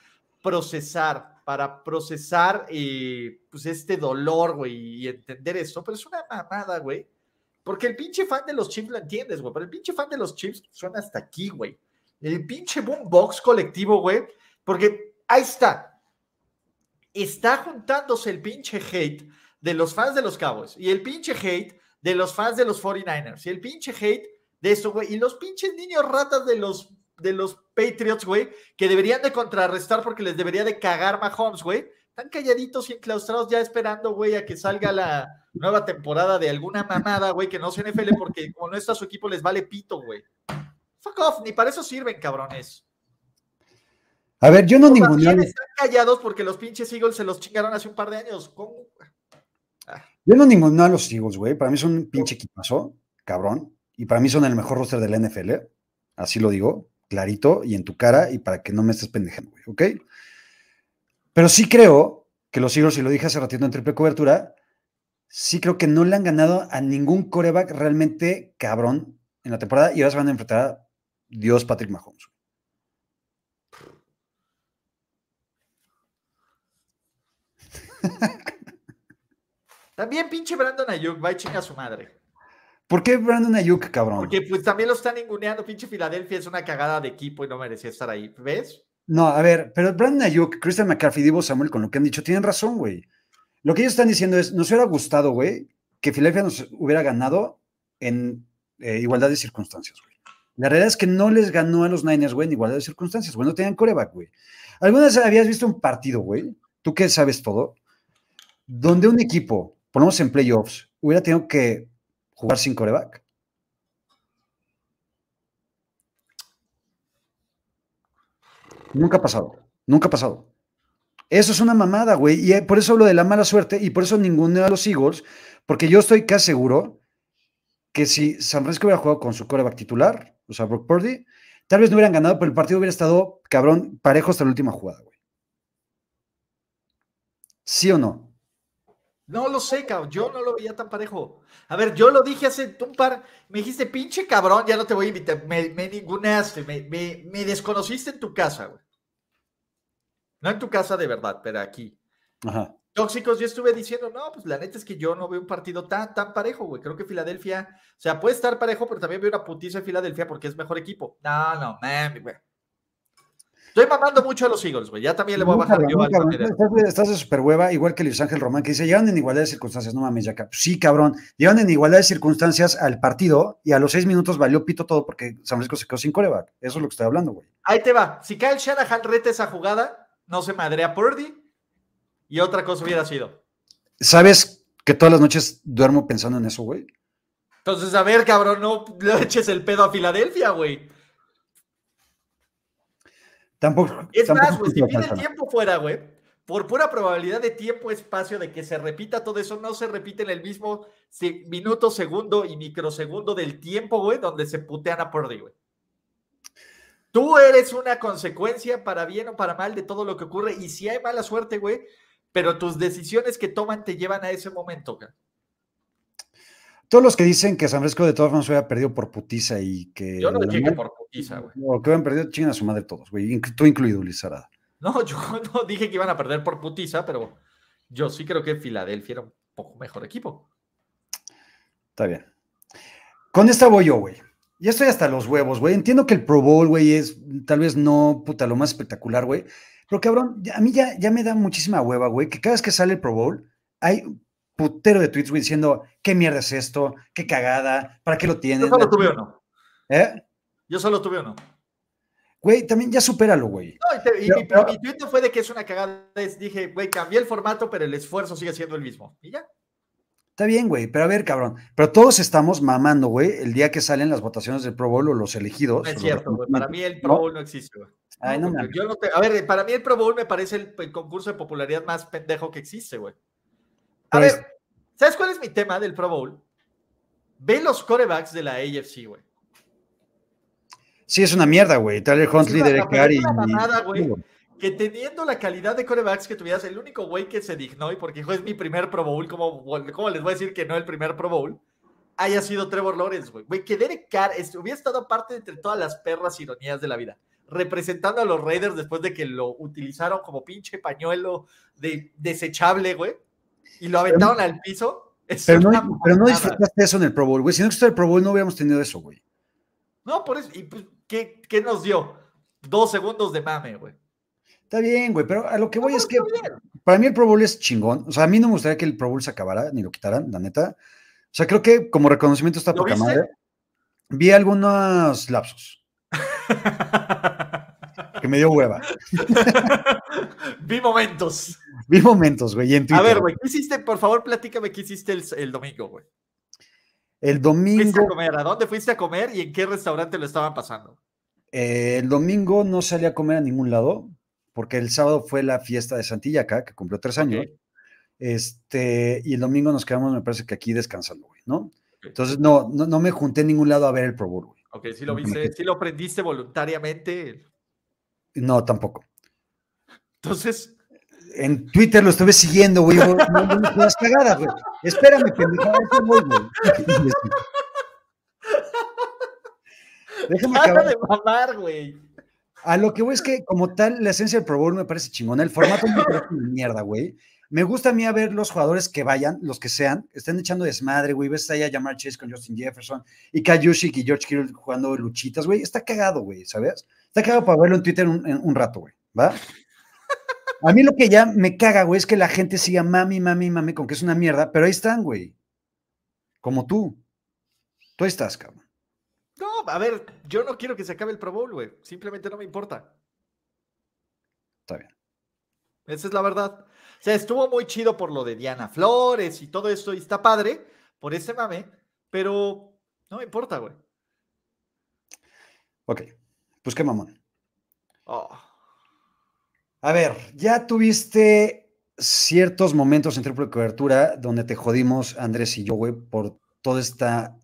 procesar, para procesar eh, pues este dolor, güey, y entender esto, pero es una mamada, güey. Porque el pinche fan de los Chiefs lo entiendes, güey, pero el pinche fan de los Chiefs suena hasta aquí, güey. El pinche boombox colectivo, güey, porque ahí está. Está juntándose el pinche hate de los fans de los Cowboys y el pinche hate de los fans de los 49ers y el pinche hate de eso, güey, y los pinches niños ratas de los de los Patriots, güey, que deberían de contrarrestar porque les debería de cagar Mahomes, güey. Están calladitos y enclaustrados ya esperando, güey, a que salga la nueva temporada de alguna mamada, güey, que no sea NFL porque como no está su equipo les vale pito, güey. Fuck off, ni para eso sirven, cabrones. A ver, yo no bien están callados porque los pinches Eagles se los chingaron hace un par de años. ¿Cómo? Yo no ninguneé a los Eagles, güey. Para mí son un pinche equipazo, cabrón. Y para mí son el mejor roster de la NFL. Así lo digo, clarito y en tu cara y para que no me estés pendejando, güey, ¿ok? Pero sí creo que los Eagles, y lo dije hace ratito en triple cobertura, sí creo que no le han ganado a ningún coreback realmente cabrón en la temporada y ahora se van a enfrentar a Dios Patrick Mahomes. También pinche Brandon Ayuk, va y chinga a su madre. ¿Por qué Brandon Ayuk, cabrón? Porque pues también lo están ninguneando. Pinche Filadelfia es una cagada de equipo y no merecía estar ahí. ¿Ves? No, a ver, pero Brandon Ayuk, Christian McCaffrey, Divo Samuel, con lo que han dicho, tienen razón, güey. Lo que ellos están diciendo es, nos hubiera gustado, güey, que Filadelfia nos hubiera ganado en eh, igualdad de circunstancias, güey. La realidad es que no les ganó a los Niners, güey, en igualdad de circunstancias, güey, no tenían coreback, güey. ¿Alguna vez habías visto un partido, güey? Tú que sabes todo, donde un equipo, ponemos en playoffs, hubiera tenido que jugar sin coreback. Nunca ha pasado, nunca ha pasado. Eso es una mamada, güey. Y eh, por eso hablo de la mala suerte y por eso ninguno de los Eagles, porque yo estoy casi seguro que si San Francisco hubiera jugado con su coreback titular, o sea, Brock Purdy, tal vez no hubieran ganado, pero el partido hubiera estado, cabrón, parejo hasta la última jugada, güey. ¿Sí o no? No lo sé, cabrón. Yo no lo veía tan parejo. A ver, yo lo dije hace un par. Me dijiste, pinche cabrón, ya no te voy a invitar. Me, me ninguneaste, me, me, me desconociste en tu casa, güey. No en tu casa de verdad, pero aquí. Ajá. Tóxicos, yo estuve diciendo, no, pues la neta es que yo no veo un partido tan, tan parejo, güey. Creo que Filadelfia, o sea, puede estar parejo, pero también veo una putiza en Filadelfia porque es mejor equipo. No, no, mami, güey. Estoy mamando mucho a los Eagles, güey. Ya también le voy a bajar yo Monterrey. estás, de- super hueva, igual que Luis Ángel Román, que dice, llegan en igualdad de circunstancias, no mames, ya. Sí, cabrón, llegan en igualdad de circunstancias al partido y a los seis minutos valió pito todo porque San Francisco se quedó sin coreback. Eso es lo que estoy hablando, güey. Ahí te va. Si Kyle Shanahan reta esa jugada, no se madrea Purdy y otra cosa hubiera sido. ¿Sabes que todas las noches duermo pensando en eso, güey? Entonces, a ver, cabrón, no le eches el pedo a Filadelfia, güey. Tampoco. Es tampoco más, güey, si pide pensando. tiempo fuera, güey, por pura probabilidad de tiempo, espacio, de que se repita todo eso, no se repite en el mismo minuto, segundo y microsegundo del tiempo, güey, donde se putean a Purdy, güey. Tú eres una consecuencia para bien o para mal de todo lo que ocurre. Y si hay mala suerte, güey, pero tus decisiones que toman te llevan a ese momento, güey. Todos los que dicen que San Francisco de todas formas hubiera perdido por putiza y que. Yo no dije por putiza, güey. O que hubieran perdido, chingan a su madre todos, güey. Tú incluido, Luis Arada. No, yo no dije que iban a perder por putiza, pero yo sí creo que Filadelfia era un poco mejor equipo. Está bien. Con esta voy yo, güey. Ya estoy hasta los huevos, güey. Entiendo que el Pro Bowl, güey, es tal vez no, puta, lo más espectacular, güey. Pero cabrón, a mí ya, ya me da muchísima hueva, güey, que cada vez que sale el Pro Bowl, hay putero de tweets, güey, diciendo, ¿qué mierda es esto? ¿Qué cagada? ¿Para qué lo Yo tienen? solo tuve uno. ¿Eh? Yo solo tuve uno. Güey, también ya supéralo, güey. No, y, te- y Pero- mi, pero- mi tweet no fue de que es una cagada. dije, güey, cambié el formato, pero el esfuerzo sigue siendo el mismo. Y ya. Está bien, güey, pero a ver, cabrón. Pero todos estamos mamando, güey, el día que salen las votaciones del Pro Bowl o los elegidos. No es cierto, güey. Para mí el Pro. Bowl no existe, güey. Ay, no yo no te- a ver, para mí el Pro Bowl me parece el, el concurso de popularidad más pendejo que existe, güey. A Pues- ver, ¿sabes cuál es mi tema del Pro Bowl? Ve los corebacks de la AFC, güey. Sí, es una mierda, güey. Tyler Huntley, Derek Carr y. güey. que teniendo la calidad de corebacks que tuvieras, el único güey que se dignó, y porque hijo, es mi primer Pro Bowl, ¿cómo, cómo les voy a decir que no el primer Pro Bowl? haya sido Trevor Lawrence, güey. Güey, que Derek Carr hubiera estado aparte entre todas las perras ironías de la vida, representando a los Raiders después de que lo utilizaron como pinche pañuelo de desechable, güey, y lo aventaron al piso. Pero no, pero no, disfrutaste eso en el Pro Bowl, güey. Si no existiera el Pro Bowl, no hubiéramos tenido eso, güey. No, por eso. ¿Y pues, ¿qué, ¿qué, nos dio? Dos segundos de mame, güey. Está bien, güey, pero a lo que voy es que para mí el Pro Bowl es chingón. O sea, a mí no me gustaría que el Pro Bowl se acabara ni lo quitaran, la neta. O sea, creo que como reconocimiento está poca madre. Vi algunos lapsos. que me dio hueva. Vi momentos. Vi momentos, güey. A ver, güey, ¿qué hiciste? Por favor, platícame qué hiciste el, domingo, güey. El domingo. ¿Fuiste a comer? ¿A dónde fuiste a comer y en qué restaurante lo estaban pasando? Eh, el domingo no salí a comer a ningún lado, porque el sábado fue la fiesta de Santillaca, que cumplió tres años. Este, y el domingo nos quedamos, me parece que aquí descansando, güey, ¿no? Entonces, no, no, no, me junté en ningún lado a ver el Pro Bowl, güey. Ok, sí lo viste, sí lo aprendiste voluntariamente. No, tampoco. Entonces. En Twitter lo estuve siguiendo, güey. No, no, no, cagadas, güey. Espérame, pendejo. güey. Déjame acabar. de mamar, güey. A lo que voy es que, como tal, la esencia del Pro Bowl me parece chingona. El formato me parece una mierda, güey. Me gusta a mí a ver los jugadores que vayan, los que sean, estén echando desmadre, güey. Ves ahí a Jamar Chase con Justin Jefferson y Kayushik y George Kittle jugando luchitas, güey. Está cagado, güey, ¿sabes? Está cagado para verlo en Twitter un, un rato, güey, ¿va? A mí lo que ya me caga, güey, es que la gente siga mami, mami, mami, con que es una mierda, pero ahí están, güey. Como tú. Tú estás, cabrón. No, a ver, yo no quiero que se acabe el Pro Bowl, güey. Simplemente no me importa. Está bien. Esa es la verdad. O sea, estuvo muy chido por lo de Diana Flores y todo esto, y está padre por ese mame, pero no me importa, güey. Ok, pues qué mamón. Oh. A ver, ya tuviste ciertos momentos en triple cobertura donde te jodimos, Andrés y yo, güey, por toda esta.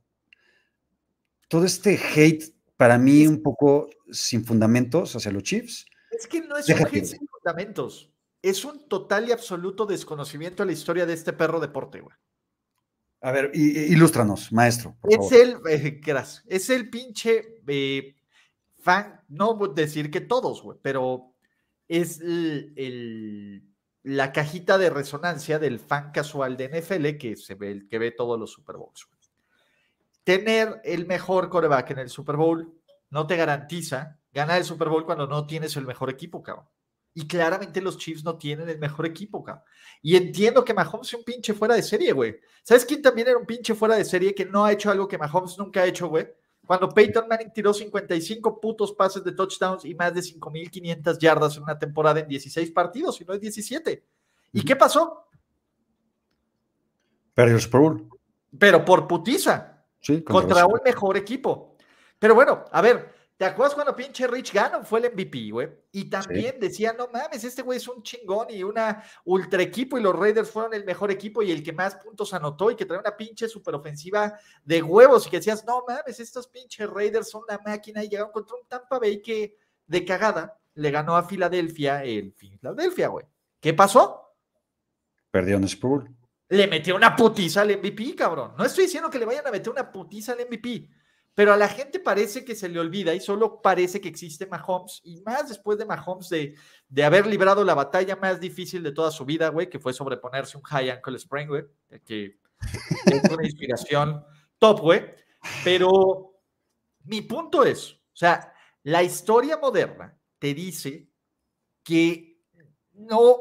Todo este hate para mí un poco sin fundamentos hacia los Chiefs. Es que no es un hate sin fundamentos es un total y absoluto desconocimiento de la historia de este perro deporte, güey. A ver, ilústranos, maestro. es el, eh, es el pinche eh, fan, no decir que todos, güey, pero es el, la cajita de resonancia del fan casual de NFL que se ve, que ve todos los Super Bowls. Tener el mejor coreback en el Super Bowl no te garantiza ganar el Super Bowl cuando no tienes el mejor equipo, cabrón. Y claramente los Chiefs no tienen el mejor equipo, cabrón. Y entiendo que Mahomes es un pinche fuera de serie, güey. ¿Sabes quién también era un pinche fuera de serie que no ha hecho algo que Mahomes nunca ha hecho, güey? Cuando Peyton Manning tiró 55 putos pases de touchdowns y más de 5.500 yardas en una temporada en 16 partidos, y no es 17. ¿Y qué pasó? Perdió el Super Bowl. Pero por putiza. Sí, contra un mejor equipo. Pero bueno, a ver, ¿Te acuerdas cuando pinche Rich Gannon fue el MVP, güey? Y también decía, no mames, este güey es un chingón y una ultra equipo y los Raiders fueron el mejor equipo y el que más puntos anotó y que trae una pinche superofensiva de huevos y que decías, no mames, estos pinches Raiders son la máquina y llegaron contra un Tampa Bay que de cagada le ganó a Filadelfia el Filadelfia, güey. ¿Qué pasó? Perdió en Super Bowl. Le metió una putiza al MVP, cabrón. No estoy diciendo que le vayan a meter una putiza al MVP pero a la gente parece que se le olvida y solo parece que existe Mahomes, y más después de Mahomes de, de haber librado la batalla más difícil de toda su vida, güey, que fue sobreponerse un high ankle sprain, güey, que es una inspiración top, güey. Pero mi punto es, o sea, la historia moderna te dice que no,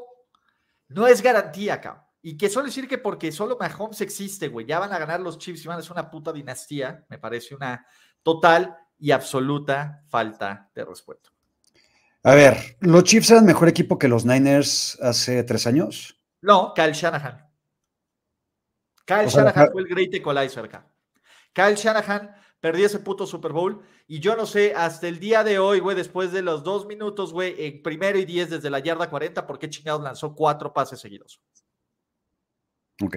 no es garantía, cabrón. Y que suele decir que porque solo Mahomes existe, güey, ya van a ganar los Chiefs y van a ser una puta dinastía, me parece una total y absoluta falta de respeto. A ver, ¿los Chiefs eran mejor equipo que los Niners hace tres años? No, Kyle Shanahan. Kyle Shanahan fue el great equalizer acá. Kyle Shanahan perdió ese puto Super Bowl y yo no sé hasta el día de hoy, güey, después de los dos minutos, güey, en primero y diez desde la yarda 40, ¿por qué chingados lanzó cuatro pases seguidos? Ok.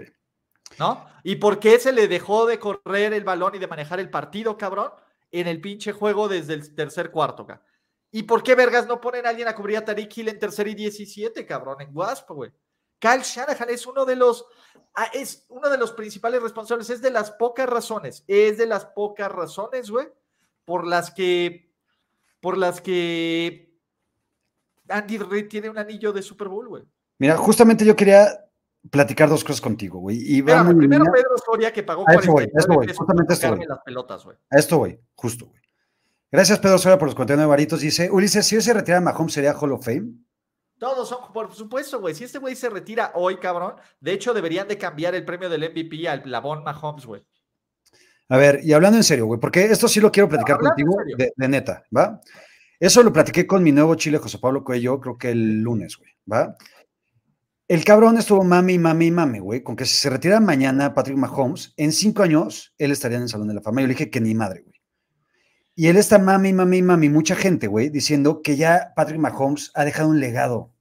¿No? ¿Y por qué se le dejó de correr el balón y de manejar el partido, cabrón? En el pinche juego desde el tercer cuarto, acá. ¿Y por qué vergas no ponen a alguien a cubrir a Tariq Hill en tercer y 17, cabrón? En Wasp, güey. Kyle Shanahan es uno de los, ah, es uno de los principales responsables, es de las pocas razones, es de las pocas razones, güey, por las que, por las que Andy Reid tiene un anillo de Super Bowl, güey. Mira, justamente yo quería platicar dos cosas contigo, güey. Y Espérame, primero línea- Pedro Soria que pagó A eso voy, 49 a eso voy, pesos por eso voy. las pelotas, güey. A esto, güey, justo, güey. Gracias, Pedro Sola, por los 49 varitos. Dice, Ulises, si hoy se retira Mahomes, ¿sería Hall of Fame? Todos son, por supuesto, güey. Si este güey se retira hoy, cabrón, de hecho deberían de cambiar el premio del MVP al Labón Mahomes, güey. A ver, y hablando en serio, güey, porque esto sí lo quiero platicar contigo de, de neta, ¿va? Eso lo platiqué con mi nuevo chile, José Pablo Cuello, creo que el lunes, güey, ¿va? El cabrón estuvo mami, mami, mami, güey, con que si se retira mañana Patrick Mahomes, en cinco años él estaría en el Salón de la Fama. Yo le dije que ni madre, güey. Y él está mami, mami, mami, mucha gente, güey, diciendo que ya Patrick Mahomes ha dejado un legado.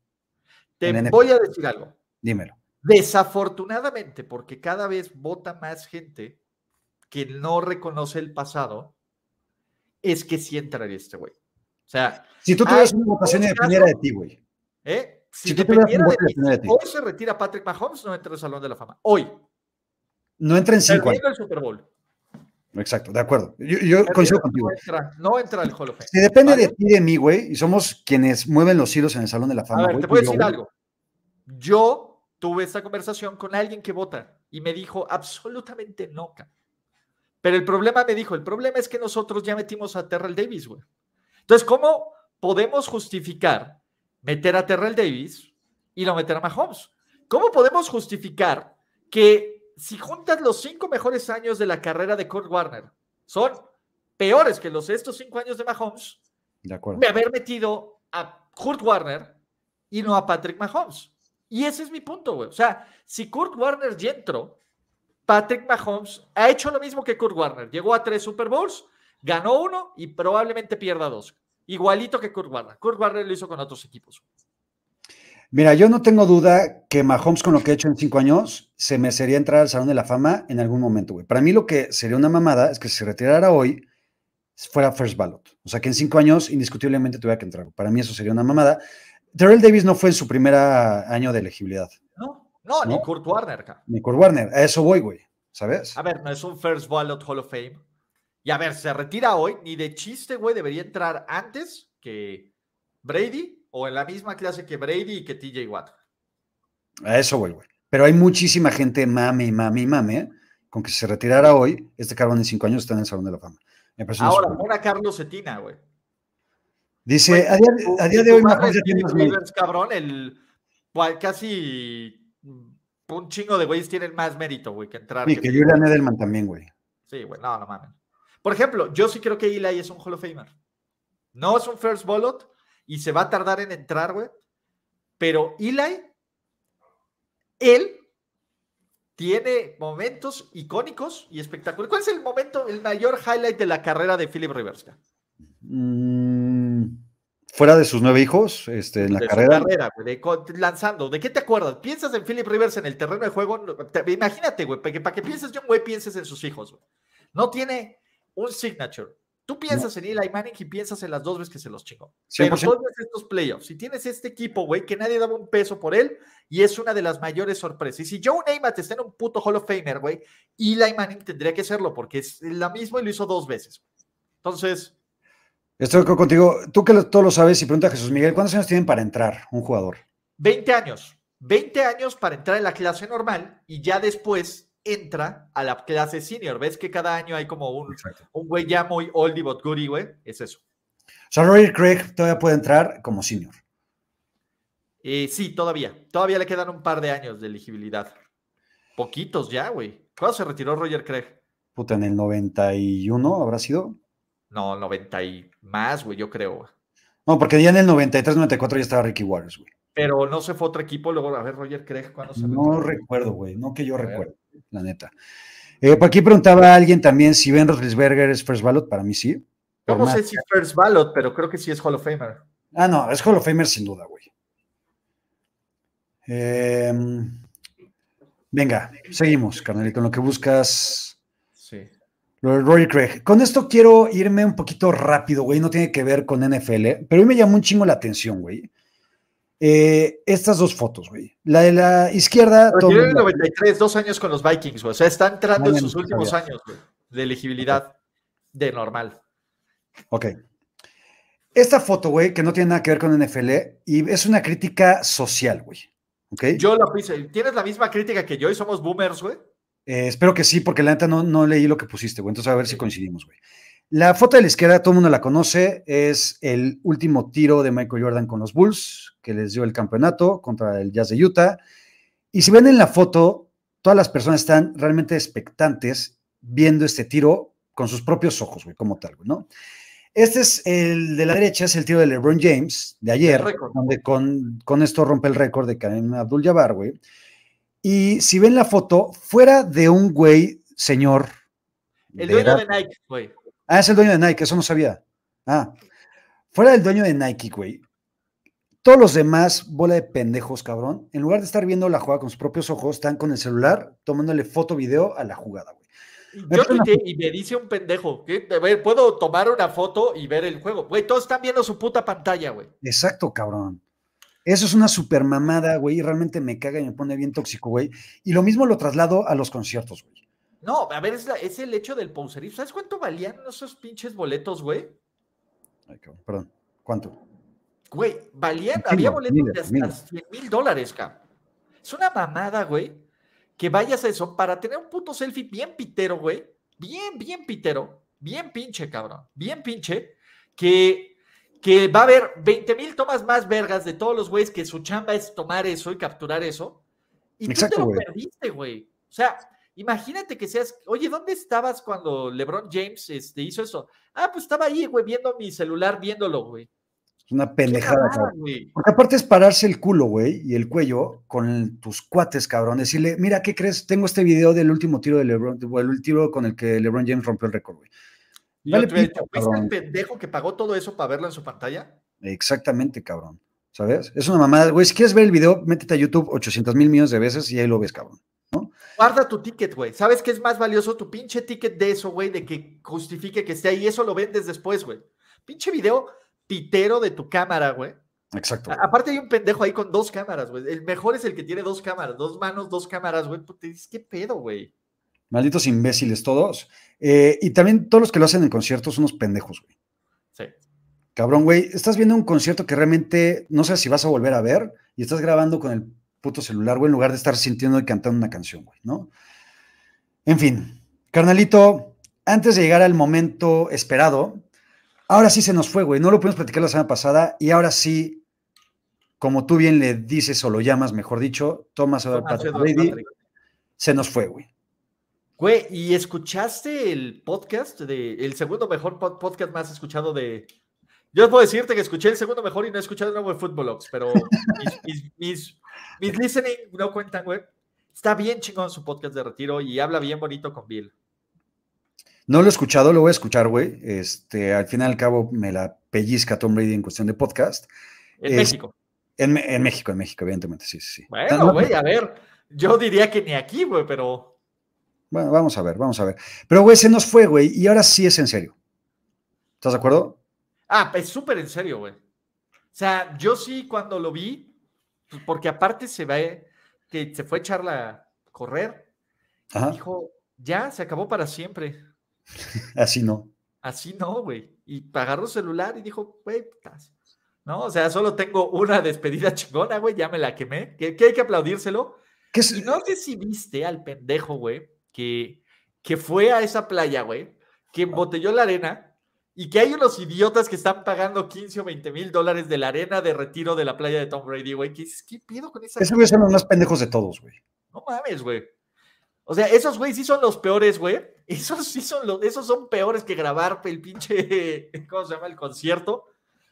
Te voy a decir algo. Dímelo. Desafortunadamente, porque cada vez vota más gente que no reconoce el pasado, es que sí entraría este güey. O sea, Si tú tuvieras una votación y un dependiera de ti, güey. ¿eh? Si, dependiera de mí, de ti. hoy se retira Patrick Mahomes, no entra al Salón de la Fama. Hoy, No entra en cinco años. el Super Bowl. Exacto, de acuerdo. Yo, yo coincido contigo. No entra, no entra al Hall of Fame. Si depende ¿vale? de ti y de mí, güey, y somos quienes mueven los hilos en el Salón de la Fama. A ver, güey, te yo, decir algo. Yo tuve esta conversación con alguien que vota y me dijo absolutamente no. ca". Pero el problema me dijo, el problema es que nosotros ya metimos a Terrell Davis, güey. Entonces, ¿cómo podemos justificar meter a Terrell Davis y no meter a Mahomes? ¿Cómo podemos justificar que si juntas los cinco mejores años de la carrera de Kurt Warner son peores que los estos cinco años de Mahomes, De acuerdo. de haber metido a Kurt Warner y no a Patrick Mahomes. Y ese es mi punto, güey. O sea, si Kurt Warner ya entró, Patrick Mahomes ha hecho lo mismo que Kurt Warner. Llegó a tres Super Bowls, ganó uno y probablemente pierda dos. Igualito que Kurt Warner. Kurt Warner lo hizo con otros equipos. Mira, yo no tengo duda que Mahomes, con lo que ha hecho en cinco años, se merecería entrar al Salón de la Fama en algún momento, güey. Para mí, lo que sería una mamada es que si se retirara hoy, fuera first ballot. O sea, que en cinco años, indiscutiblemente, tuviera que entrar. Para mí, eso sería una mamada. Terrell Davis no fue en su primer año de elegibilidad, No, no, ni. Kurt Warner. ca. ni Kurt Warner. A eso voy, güey. ¿Sabes? A ver, no es un First Ballot Hall of Fame. Y a ver, se retira hoy, ni de chiste, güey, debería entrar antes que Brady o en la misma clase que Brady y que TJ Watt. A eso voy, güey. Pero hay muchísima gente mame, mame, mame, con que si se retirara hoy, este carbón en cinco años está en el Salón de la Fama. Me Ahora, pon a Carlos Cetina, güey. Dice, Güey, a día, a de hoy más. Rivers, cabrón, el casi un chingo de güeyes tienen más mérito, güey, que entrar. Sí, que que Julian. Edelman también, güey. Sí, güey, no, no mames. Por ejemplo, yo sí creo que Eli es un Hall of Famer. No es un first ballot y se va a tardar en entrar, güey. Pero Eli, él tiene momentos icónicos y espectaculares. ¿Cuál es el momento, el mayor highlight de la carrera de Philip Rivers? Mm, fuera de sus nueve hijos, este, en la de su carrera. carrera, güey, de lanzando. ¿De qué te acuerdas? ¿Piensas en Philip Rivers en el terreno de juego? Te- imagínate, güey, para que, para que pienses un güey, pienses en sus hijos, güey. No tiene un signature. Tú piensas en Eli Manning y piensas en las dos veces que se los chingó. Pero 100%. todos estos playoffs, si tienes este equipo, güey, que nadie daba un peso por él y es una de las mayores sorpresas. Y si Joe Namath está en un puto Hall of Famer, güey, Eli Manning tendría que serlo porque es la misma y lo hizo dos veces. Entonces, Estoy contigo. Tú que lo- todo lo sabes y pregunta a Jesús Miguel, ¿cuántos años tienen para entrar un jugador? 20 años. 20 años para entrar en la clase normal y ya después entra a la clase senior. ¿Ves que cada año hay como un, Exacto. un güey ya muy oldie but goodie, güey? Es eso. O sea, Rory Craig todavía puede entrar como senior. Eh, sí, todavía. Todavía le quedan un par de años de elegibilidad. Poquitos ya, güey. ¿Cuándo se retiró Roger Craig? Puta, en el 91 habrá sido. No, 90 y más, güey, yo creo. No, porque ya en el 93, 94 ya estaba Ricky Waters, güey. Pero no se fue otro equipo. Luego, a ver, Roger Craig, ¿cuándo se No recuerdo, güey. No que yo recuerdo, la neta. Eh, por aquí preguntaba a alguien también si Ben Roethlisberger es first ballot. Para mí sí. Yo no sé si first ballot, pero creo que sí es Hall of Famer. Ah, no, es Hall of Famer sin duda, güey. Em, venga, seguimos, carnalito, en lo que buscas. Sí. Rory Craig. Con esto quiero irme un poquito rápido, güey. No tiene que ver con NFL, pero hoy me llamó un chingo la atención, güey. Eh, estas dos fotos, güey. La de la izquierda. todo Retiró en el mundo- 93, dos años con los Vikings, güey. O sea, está entrando en sus últimos años, güey, de elegibilidad de normal. Ok. Esta foto, güey, que no tiene nada que ver con NFL y es una crítica social, güey. Ok. Yo la puse. ¿Tienes la misma crítica que yo y somos boomers, güey? Eh, espero que sí, porque la neta no, no leí lo que pusiste, güey. Entonces a ver si coincidimos, güey. La foto de la izquierda, todo el mundo la conoce, es el último tiro de Michael Jordan con los Bulls, que les dio el campeonato contra el Jazz de Utah. Y si ven en la foto, todas las personas están realmente expectantes viendo este tiro con sus propios ojos, güey, como tal, güey, ¿no? Este es el de la derecha, es el tiro de LeBron James de ayer, donde con, con esto rompe el récord de Karim Abdul-Jabbar, güey. Y si ven la foto, fuera de un güey, señor. El dueño de Nike, güey. Ah, es el dueño de Nike, eso no sabía. Ah, fuera del dueño de Nike, güey. Todos los demás, bola de pendejos, cabrón, en lugar de estar viendo la jugada con sus propios ojos, están con el celular tomándole foto, video a la jugada, güey. Me Yo tuiteé y me dice un pendejo, que a ver, puedo tomar una foto y ver el juego. Güey, todos están viendo su puta pantalla, güey. Exacto, cabrón. Eso es una super mamada, güey, y realmente me caga y me pone bien tóxico, güey. Y lo mismo lo traslado a los conciertos, güey. No, a ver, es, la- es el hecho del poserismo. ¿Sabes cuánto valían esos pinches boletos, güey? Ay, cabrón, perdón. ¿Cuánto? Güey, valían, había boletos miles, de hasta miles. 100 mil dólares, cabrón. Es una mamada, güey, que vayas a eso para tener un puto selfie bien pitero, güey. Bien, bien pitero. Bien pinche, cabrón. Bien pinche. Que, que va a haber 20 mil tomas más vergas de todos los güeyes que su chamba es tomar eso y capturar eso. Y Exacto, tú te lo güey. perdiste, güey. O sea, imagínate que seas, oye, ¿dónde estabas cuando LeBron James este, hizo eso? Ah, pues estaba ahí, güey, viendo mi celular, viéndolo, güey. Es una pendejada, cabrón. güey. Porque aparte es pararse el culo, güey, y el cuello con tus cuates, cabrón. Decirle, mira, ¿qué crees? Tengo este video del último tiro de LeBron, el tiro con el que LeBron James rompió el récord, güey. Te- pito, ¿Fuiste el pendejo que pagó todo eso para verlo en su pantalla? Exactamente, cabrón. ¿Sabes? Es una mamada. Güey, si quieres ver el video, métete a YouTube 800 mil millones de veces y ahí lo ves, cabrón. Guarda tu ticket, güey. ¿Sabes qué es más valioso? Tu pinche ticket de eso, güey, de que justifique que esté ahí. Eso lo vendes después, güey. Pinche video pitero de tu cámara, güey. Exacto. A- Aparte hay un pendejo ahí con dos cámaras, güey. El mejor es el que tiene dos cámaras, dos manos, dos cámaras, güey. Pues te dices, ¿qué pedo, güey? Malditos imbéciles todos. Eh, y también todos los que lo hacen en conciertos son unos pendejos, güey. Sí. Cabrón, güey, estás viendo un concierto que realmente no sé si vas a volver a ver y estás grabando con el puto celular, güey, en lugar de estar sintiendo y cantando una canción, güey, ¿no? En fin, carnalito, antes de llegar al momento esperado, ahora sí se nos fue, güey, no lo pudimos platicar la semana pasada y ahora sí, como tú bien le dices o lo llamas, mejor dicho, Thomas Edward Thomas Patrick Brady, Patrick. se nos fue, güey. Güey, ¿y escuchaste el podcast de el segundo mejor pod- podcast más escuchado de Yo puedo decirte que escuché el segundo mejor y no he escuchado el nuevo de Football Ops, pero mis, mis, mis, mis listening no cuentan, güey. Está bien chingón su podcast de retiro y habla bien bonito con Bill. No lo he escuchado, lo voy a escuchar, güey. Este, al fin y al cabo me la pellizca Tom Brady en cuestión de podcast. En Es- México. En, en México, en México, evidentemente, sí, sí. sí. Bueno, güey, a ver. Yo diría que ni aquí, güey, pero. Bueno, vamos a ver, vamos a ver. Pero, güey, se nos fue, güey, y ahora sí es en serio. ¿Estás de acuerdo? Ah, es súper en serio, güey. O sea, yo sí cuando lo vi, pues, porque aparte se ve que se fue a echarla a correr, Ajá, dijo, ya, se acabó para siempre. así no. Así no, güey. Y agarró su celular y dijo, güey. No, o sea, solo tengo una despedida chingona, güey, ya me la quemé. Que, que hay que aplaudírselo. ¿Qué es? Y no sé si viste al pendejo, güey, que, que fue a esa playa, güey, que embotelló la arena y que hay unos idiotas que están pagando 15 o 20 mil dólares de la arena de retiro de la playa de Tom Brady, güey. Dices, ¿qué pido con esa? Esos güeyes son los más pendejos de todos, güey. No mames, güey. O sea, esos güey sí son los peores, güey. Esos sí son los, esos son peores que grabar el pinche, ¿cómo se llama? El concierto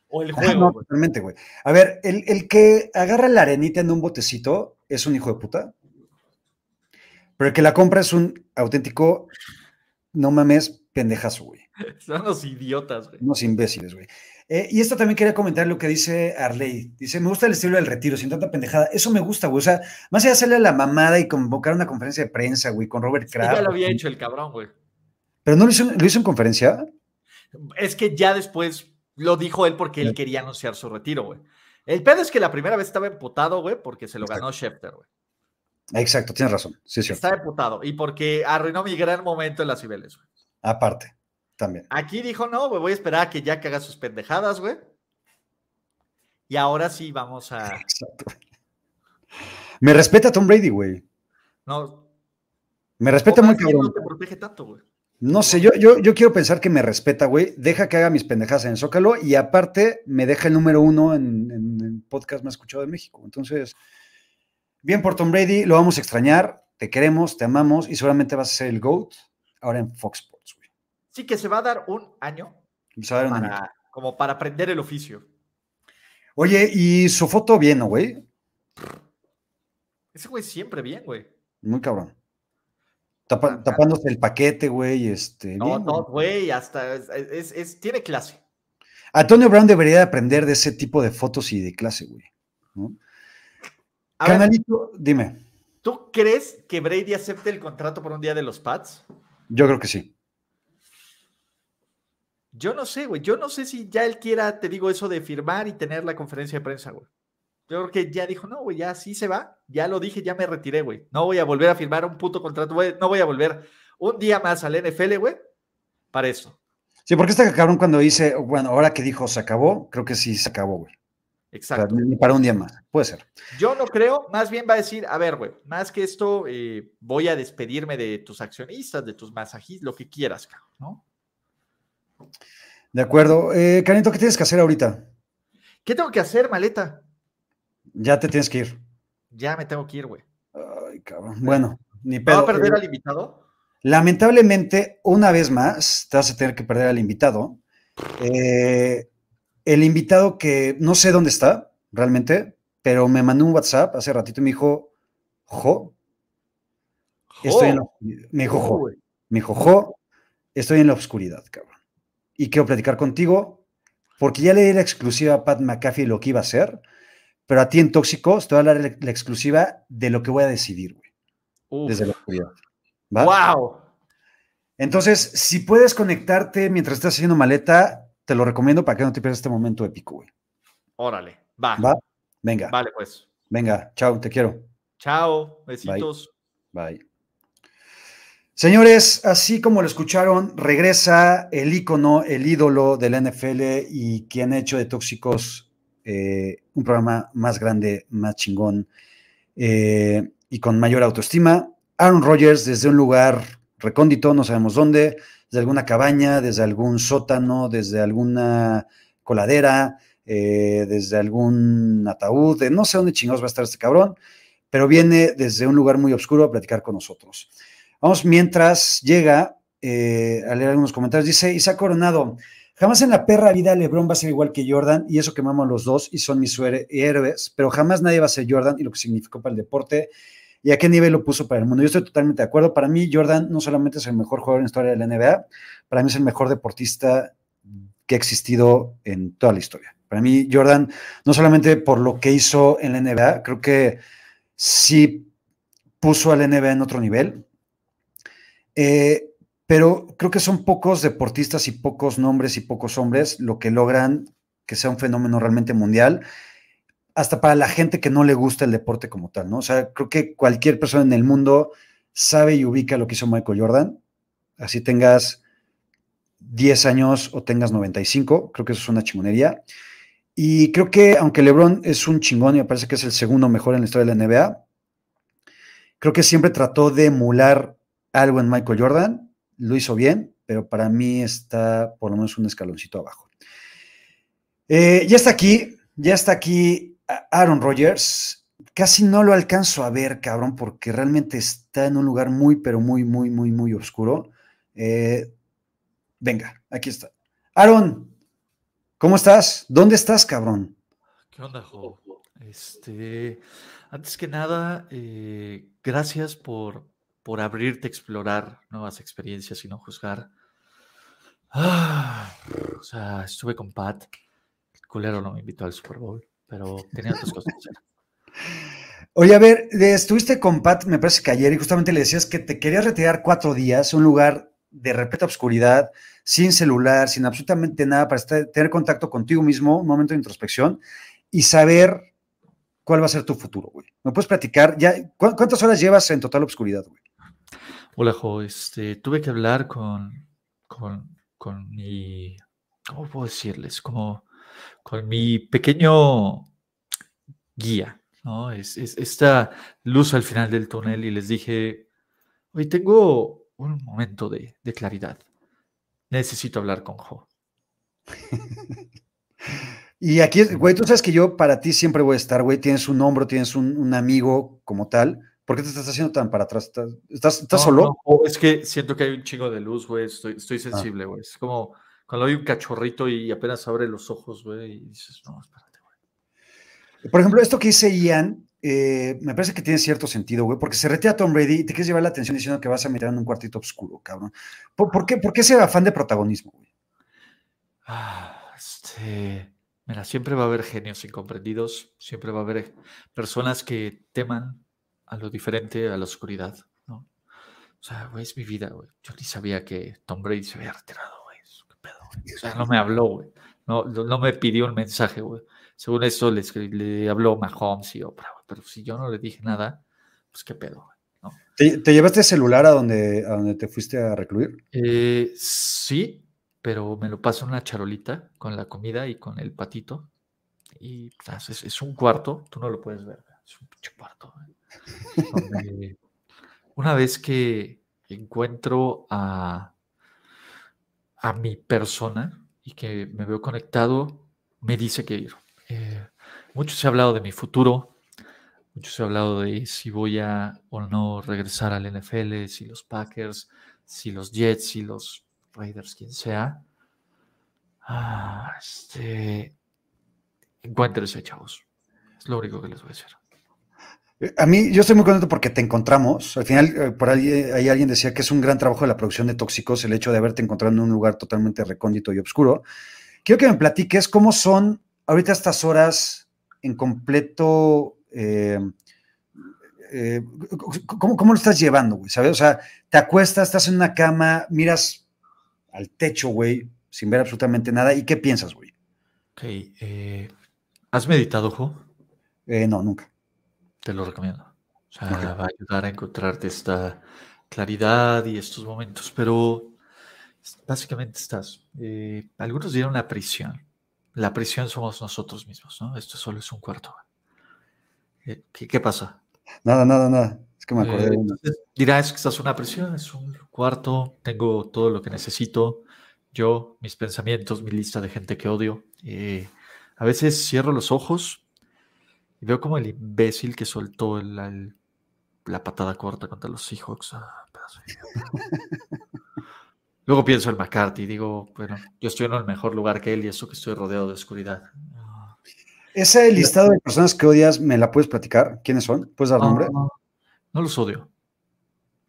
o el Ah, juego. no, güey. totalmente, güey. A ver, el, el que agarra la arenita en un botecito es un hijo de puta. Pero el que la compra es un auténtico, no mames, pendejazo, güey. Son los idiotas, güey. Unos imbéciles, güey. Eh, y esto también quería comentar lo que dice Arley. Dice, me gusta el estilo del retiro, sin tanta pendejada. Eso me gusta, güey. O sea, más allá de hacerle a la mamada y convocar una conferencia de prensa, güey, con Robert Sí, Kraft. ya lo había hecho el cabrón, güey. Pero no lo hizo, lo hizo en conferencia. Es que ya después lo dijo él porque él Sí. quería anunciar su retiro, güey. El pedo es que la primera vez estaba emputado, güey, porque se lo Exacto. ganó Schefter, güey. Exacto, tienes razón. Sí, cierto. Estaba emputado. Y porque arruinó mi gran momento en las Cibeles, güey. Aparte, también. Aquí dijo, no, güey, voy a esperar a que ya que haga sus pendejadas, güey. Y ahora sí vamos a. Exacto. Me respeta Tom Brady, güey. No, Me respeta muy cabrón. no te protege tanto, güey. No sé, yo, yo, yo quiero pensar que me respeta, güey. Deja que haga mis pendejadas en el Zócalo y aparte me deja el número uno en, en el podcast más escuchado de México. Entonces, bien por Tom Brady, lo vamos a extrañar, te queremos, te amamos y seguramente vas a ser el GOAT ahora en Fox. Sí, que se va a dar un año Vamos a ver un para, como para aprender el oficio. Oye, y su foto bien, ¿no, güey? Ese güey siempre bien, güey. Muy cabrón. Tapa- tapándose el paquete, güey. Este, No, bien, no, güey. hasta es, es- es- tiene clase. Antonio Brown debería de aprender de ese tipo de fotos y de clase, güey. ¿no? A ver, Canalito, dime. ¿tú crees que Brady acepte el contrato por un día de los Pats? Yo creo que sí. Yo no sé, güey. Yo no sé si ya él quiera, te digo, eso de firmar y tener la conferencia de prensa, güey. Yo creo que ya dijo, no, güey, ya sí se va. Ya lo dije, ya me retiré, güey. No voy a volver a firmar un puto contrato, güey. No voy a volver un día más al NFL, güey, para eso. Sí, porque está cabrón cuando dice, bueno, ahora que dijo se acabó, creo que sí se acabó, güey. Exacto. para un día más. Puede ser. Yo no creo, más bien va a decir, a ver, güey, más que esto, eh, voy a despedirme de tus accionistas, de tus masajistas, lo que quieras, cabrón, ¿no? De acuerdo. Eh, Canito, ¿qué tienes que hacer ahorita? ¿Qué tengo que hacer, maleta? Ya te tienes que ir. Ya me tengo que ir, güey. Ay, cabrón. Bueno, ni ¿Me va pedo. a perder Eh, al invitado? Lamentablemente, una vez más, te vas a tener que perder al invitado. Eh, el invitado que no sé dónde está realmente, pero me mandó un WhatsApp hace ratito y me dijo, Jo, estoy en la, me dijo, Jo, me dijo, Jo, estoy en la oscuridad, cabrón. Y quiero platicar contigo porque ya le di la exclusiva a Pat McAfee lo que iba a hacer, pero a ti en Tóxicos te voy a dar la, la exclusiva de lo que voy a decidir, güey, desde la oscuridad. ¡Wow! Entonces, si puedes conectarte mientras estás haciendo maleta, te lo recomiendo para que no te pierdas este momento épico, güey. Órale, va. ¿Va? Venga, Vale, pues. venga, chao, te quiero. Chao, besitos. Bye. Señores, así como lo escucharon, regresa el ícono, el ídolo de la NFL y quien ha hecho de Tóxicos eh, un programa más grande, más chingón eh, y con mayor autoestima. Aaron Rodgers desde un lugar recóndito, no sabemos dónde, desde alguna cabaña, desde algún sótano, desde alguna coladera, eh, desde algún ataúd, de no sé dónde chingados va a estar este cabrón, pero viene desde un lugar muy oscuro a platicar con nosotros. Vamos, mientras llega eh, a leer algunos comentarios, dice Isaac Coronado, jamás en la perra vida LeBron va a ser igual que Jordan, y eso que amamos los dos, y son mis héroes, pero jamás nadie va a ser Jordan y lo que significó para el deporte, y a qué nivel lo puso para el mundo. Yo estoy totalmente de acuerdo. Para mí, Jordan no solamente es el mejor jugador en la historia de la NBA, para mí es el mejor deportista que ha existido en toda la historia. Para mí, Jordan, no solamente por lo que hizo en la NBA, creo que sí puso a la NBA en otro nivel. Eh, pero creo que son pocos deportistas y pocos nombres y pocos hombres lo que logran que sea un fenómeno realmente mundial, hasta para la gente que no le gusta el deporte como tal, ¿no? O sea, creo que cualquier persona en el mundo sabe y ubica lo que hizo Michael Jordan, así tengas 10 años o tengas 95, creo que eso es una chingonería. Y creo que aunque LeBron es un chingón y me parece que es el segundo mejor en la historia de la NBA, creo que siempre trató de emular algo en Michael Jordan, lo hizo bien, pero para mí está por lo menos un escaloncito abajo. Eh, ya está aquí, ya está aquí Aaron Rodgers. Casi no lo alcanzo a ver, cabrón, porque realmente está en un lugar muy, pero muy, muy, muy, muy oscuro. Eh, venga, aquí está. Aaron, ¿cómo estás? ¿Dónde estás, cabrón? ¿Qué onda, Jo? Este, antes que nada, eh, gracias por, por abrirte a explorar nuevas experiencias y no juzgar. Ah, o sea, estuve con Pat. El culero no me invitó al Super Bowl, pero tenía otras cosas que hacer. Oye, a ver, estuviste con Pat, me parece que ayer, y justamente le decías que te querías retirar cuatro días, un lugar de repeta obscuridad, sin celular, sin absolutamente nada, para estar, tener contacto contigo mismo, un momento de introspección. y saber cuál va a ser tu futuro, güey. ¿Me puedes platicar? Ya, ¿cu- ¿Cuántas horas llevas en total obscuridad, güey? Hola, Jo, este, tuve que hablar con, con, con mi, ¿cómo puedo decirles? Como con mi pequeño guía, ¿no? Es, es esta luz al final del túnel y les dije, hoy tengo un momento de, de claridad. Necesito hablar con Jo. Y aquí, güey, tú sabes que yo para ti siempre voy a estar, güey. Tienes un hombro, tienes un, un amigo como tal. ¿Por qué te estás haciendo tan para atrás? ¿Estás, estás, No, solo? no, es que siento que hay un chingo de luz, güey. Estoy, estoy sensible, güey. Es como cuando hay un cachorrito y apenas abre los ojos, güey, y dices, no, espérate, güey. Por ejemplo, esto que dice Ian, eh, me parece que tiene cierto sentido, güey, porque se retira Tom Brady y te quieres llevar la atención diciendo que vas a meter en un cuartito oscuro, cabrón. ¿Por, por qué, ¿Por qué ese afán de protagonismo, güey? Ah, este, mira, siempre va a haber genios incomprendidos, siempre va a haber personas que teman a lo diferente, a la oscuridad, ¿no? O sea, güey, es mi vida, güey. Yo ni sabía que Tom Brady se había retirado, güey. ¿Qué pedo, güey? O sea, no me habló, güey. No, no, me pidió un mensaje, güey. Según esto le, le habló Mahomes y Oprah, güey. Pero si yo no le dije nada, pues qué pedo, güey. ¿no? ¿Te, te llevaste el celular a donde, a donde te fuiste a recluir? Eh, sí, pero me lo paso en una charolita con la comida y con el patito. Y pues, es, es un cuarto, tú no lo puedes ver, es un pinche cuarto. ¿eh? Una vez que encuentro a, a mi persona y que me veo conectado, me dice que ir. Eh, mucho se ha hablado de mi futuro, mucho se ha hablado de si voy a o no regresar al NFL, si los Packers, si los Jets, si los Raiders, quien sea. Ah, este, chavos. Es lo único que les voy a decir. A mí, yo estoy muy contento porque te encontramos. Al final, eh, por ahí, eh, ahí alguien decía que es un gran trabajo de la producción de Tóxicos el hecho de haberte encontrado en un lugar totalmente recóndito y oscuro. Quiero que me platiques cómo son ahorita estas horas en completo. eh, eh, ¿cómo, ¿Cómo lo estás llevando, güey? ¿Sabes? O sea, te acuestas, estás en una cama, miras al techo, güey, sin ver absolutamente nada. ¿Y qué piensas, güey? Ok, eh, ¿has meditado, Jo? No, nunca. Te lo recomiendo. O sea, Ok. va a ayudar a encontrarte esta claridad y estos momentos, pero básicamente estás. eh, algunos dirán una prisión. La prisión somos nosotros mismos, ¿no? Esto solo es un cuarto. Eh, ¿qué, qué pasa? Nada, nada, nada. Es que me acordé Eh, de entonces, dirás que estás en una prisión, es un cuarto, tengo todo lo que necesito, yo, mis pensamientos, mi lista de gente que odio. eh, a veces cierro los ojos y veo como el imbécil que soltó el- el- la patada corta contra los Seahawks. ah. Luego pienso en McCarthy y digo, bueno, yo estoy en el mejor lugar que él y eso que estoy rodeado de oscuridad. Ah, Ese listado de personas que odias, ¿me la puedes platicar? ¿Quiénes son? ¿Puedes dar nombre? Ah, no los odio.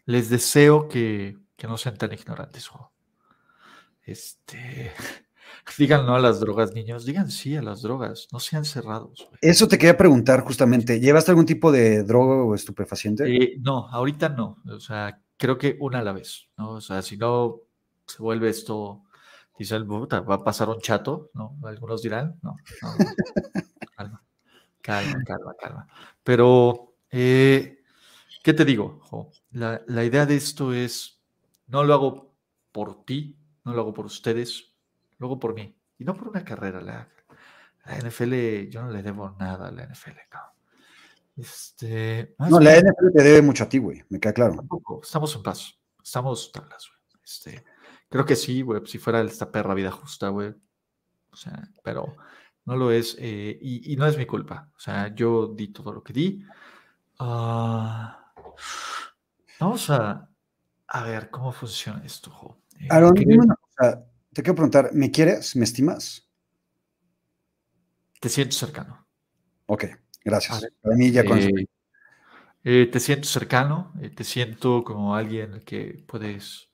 Les deseo que, que no sean tan ignorantes. Este, digan no a las drogas, niños. Digan sí a las drogas. No sean cerrados. güey. Eso te quería preguntar justamente. ¿Llevaste algún tipo de droga o estupefaciente? Eh, no, ahorita no. O sea, creo que una a la vez. ¿no? O sea, si no se vuelve esto, dice el puta, va a pasar un chato, ¿no? Algunos dirán, no, no, no. calma, calma, calma, calma. Pero, eh, ¿qué te digo? Jo? La, la idea de esto es, no lo hago por ti, no lo hago por ustedes, lo hago por mí. Y no por una carrera. La, la NFL, yo no le debo nada a la NFL, cabrón. Este, No, la bien- NFL te debe mucho a ti, güey. Me queda claro. Tampoco, estamos en paz. Estamos tablas, güey. Este, creo que sí, güey. Si fuera esta perra vida justa, güey. O sea, pero no lo es. eh, y, y no es mi culpa. O sea, yo di todo lo que di. Ah, vamos a, a ver cómo funciona esto, jo. Eh, Aaron, ¿qué- dime una cosa. Te quiero preguntar, ¿me quieres? ¿Me estimas? te siento cercano. Ok, gracias. ver, Para mí ya. Eh, eh, te siento cercano, eh, te siento como alguien al que puedes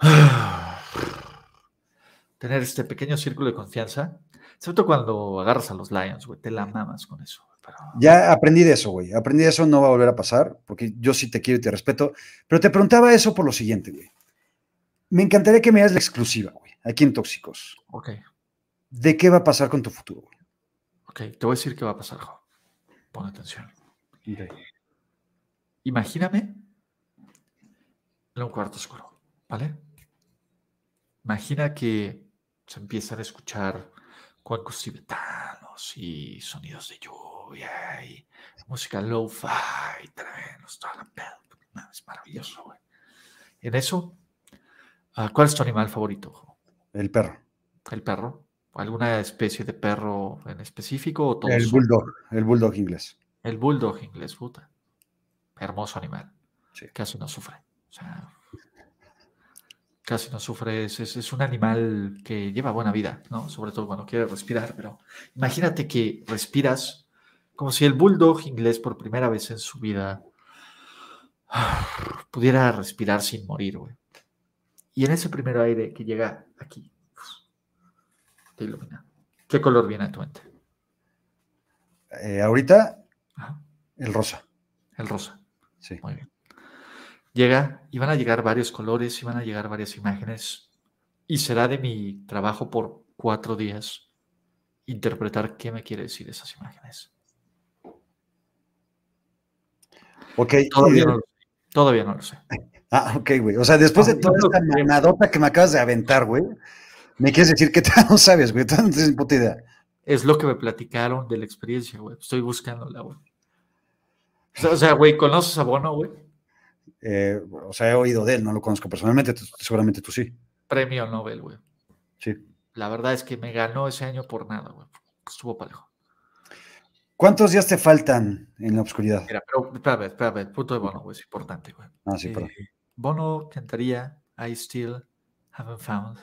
tener este pequeño círculo de confianza. Sobre todo cuando agarras a los Lions, güey, te la mamas con eso. pero- Ya aprendí de eso, güey. Aprendí de eso, no va a volver a pasar, porque yo sí te quiero y te respeto. Pero te preguntaba eso por lo siguiente, güey. Me encantaría que me das la exclusiva, güey, aquí en Tóxicos. Ok. ¿De qué va a pasar con tu futuro, güey? Ok, te voy a decir qué va a pasar, Jo. Pon atención. Ok. Imagíname en un cuarto oscuro, ¿vale? Imagina que se empiezan a escuchar cuencos tibetanos y sonidos de lluvia y música lo-fi, trenos, toda la pedo. Es maravilloso, güey. En eso, ¿cuál es tu animal favorito? El perro. ¿El perro? ¿Alguna especie de perro en específico o todos? El son? bulldog. El bulldog inglés. El bulldog inglés, puta. Hermoso animal. Sí. Casi no sufre. O sea, casi no sufre. Es, es- es un animal que lleva buena vida, ¿no? Sobre todo cuando quiere respirar. Pero imagínate que respiras como si el bulldog inglés por primera vez en su vida pudiera respirar sin morir, güey. Y en ese primer aire que llega aquí, te ilumina. ¿Qué color viene a tu mente? Eh, ahorita, Ajá, el rosa. el rosa. Sí. Muy bien. Llega y van a llegar varios colores y van a llegar varias imágenes. Y será de mi trabajo por cuatro días interpretar qué me quiere decir esas imágenes. Ok. Todavía no lo sé. Todavía no lo sé. Ah, ok, güey. O sea, después de No, toda esta manadota que me acabas de aventar, güey, me quieres decir que tú no sabes, güey. Tú no tienes ni puta idea. Es lo que me platicaron de la experiencia, güey. Estoy buscándola, güey. O sea, güey, ¿conoces a Bono, güey? Eh, o sea, he oído de él, no lo conozco personalmente, seguramente tú sí. Premio Nobel, güey. Sí. La verdad es que me ganó ese año por nada, güey. Estuvo parejo. ¿Cuántos días te faltan en la oscuridad? Mira, pero espérame, espérame. El punto de Bono, güey, es importante, güey. Ah, sí, perdón. Bono cantaría I still haven't found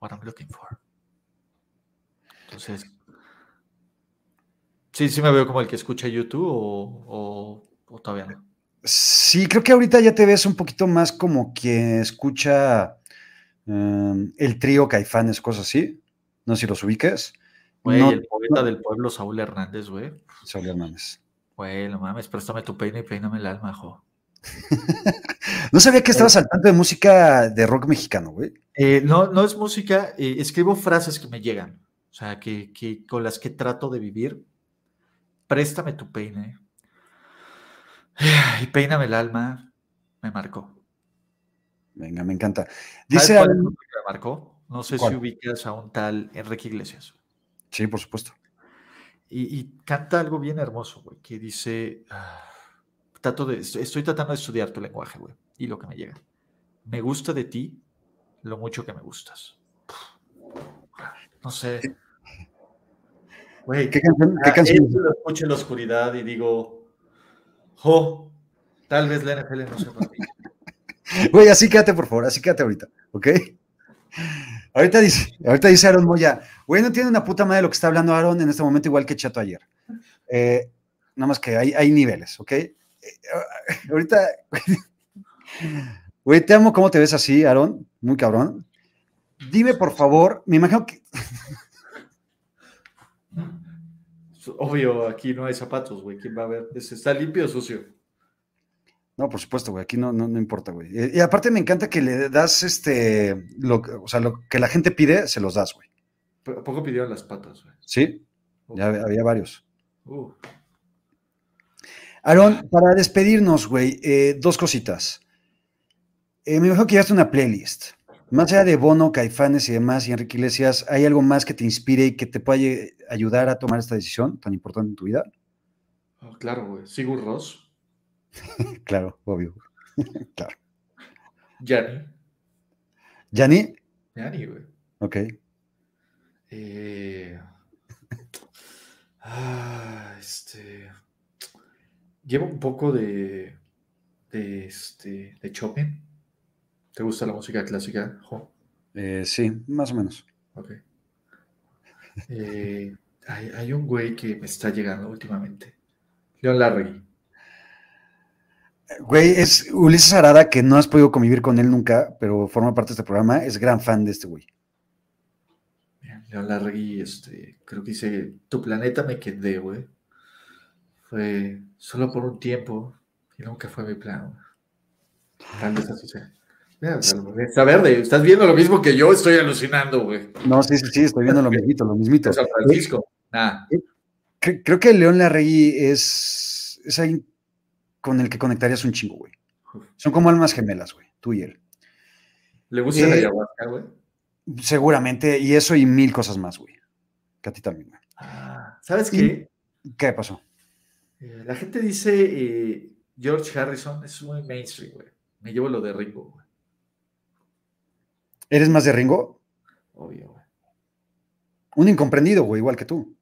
what I'm looking for. Entonces, sí, sí me veo como el que escucha YouTube o, o- o todavía no. Sí, creo que ahorita ya te ves un poquito más como que escucha em, el trío Caifanes, cosas así. No sé si los ubiques. Güey, No, el poeta no. del pueblo, Saúl Hernández, güey. Saúl Hernández. Güey, no mames, préstame tu peine y peíname el alma, jo. No sabía que estabas al tanto de música de rock mexicano, güey. Eh, no, no es música, eh, escribo frases que me llegan, o sea, que, que con las que trato de vivir. Préstame tu peine y peíname el alma, me marcó. Venga, me encanta. ¿Sabes Dice que me marcó? No sé ¿Cuál? si ubicas a un tal Enrique Iglesias. Sí, por supuesto. Y, y canta algo bien hermoso, güey, que dice, ah, trato de, estoy, tratando de estudiar tu lenguaje, güey, y lo que me llega. Me gusta de ti lo mucho que me gustas. No sé. Güey, ¿Qué canción? ¿Qué ah, canción? lo escucho en la oscuridad y digo, jo, tal vez la NFL no sea para mí. Güey, así quédate, por favor, así quédate ahorita, ¿ok? Ahorita dice, ahorita dice Aaron Moya, güey, no tiene una puta madre lo que está hablando Aaron en este momento, igual que Chato ayer. Eh, nada más que hay, hay niveles, ¿ok? Ahorita, güey, te amo cómo te ves así, Aaron, muy cabrón. Dime, por favor, me imagino que, Obvio, aquí no hay zapatos, güey. ¿Quién va a ver? ¿Es- ¿Está limpio o sucio? no, por supuesto, güey, aquí no, no, no importa, güey. Eh, Y aparte me encanta que le das, este, lo, que- o sea, lo que la gente pide, se los das, güey. ¿A poco pidieron las patas, güey? ¿Sí? Ya había- había varios. Uh, Aaron, para despedirnos, güey, eh, dos cositas. Eh, me imagino que llevaste una playlist. Más allá de Bono, Caifanes y demás, y Enrique Iglesias, ¿hay algo más que te inspire y que te pueda ayudar a tomar esta decisión tan importante en tu vida? oh, claro, güey. Sigur Ross, Claro, obvio. Yanni. ¿Yanni? Yanni, güey. Ok. Eh, ah, este. Llevo un poco de. de este. de Chopin. ¿Te gusta la música clásica, Jo? Eh, sí, más o menos. Ok. Eh, hay, hay un güey que me está llegando últimamente. Leon Larregui. Güey, es Ulises Arada, que no has podido convivir con él nunca, pero forma parte de este programa, es gran fan de este güey. Leon Larregui, este, creo que dice, tu planeta me quedé, güey. Fue solo por un tiempo y nunca fue mi plan. Tal vez así sea. Mira, Está verde, estás viendo lo mismo que yo, estoy alucinando, güey. No, sí, sí, sí, estoy viendo lo mismito, lo mismito. San Francisco, nada. cre- creo que León Larregui es, es alguien con el que conectarías un chingo, güey. Son como almas gemelas, güey, tú y él. ¿Le gusta la Eh, ayahuasca, güey? Seguramente, y eso y mil cosas más, güey. Que a ti también, güey. Ah, ¿Sabes qué? ¿Qué pasó? Eh, la gente dice eh, George Harrison es muy mainstream, güey. Me llevo lo de Ringo, güey. ¿Eres más de Ringo? Obvio, güey. Un incomprendido, güey, igual que tú.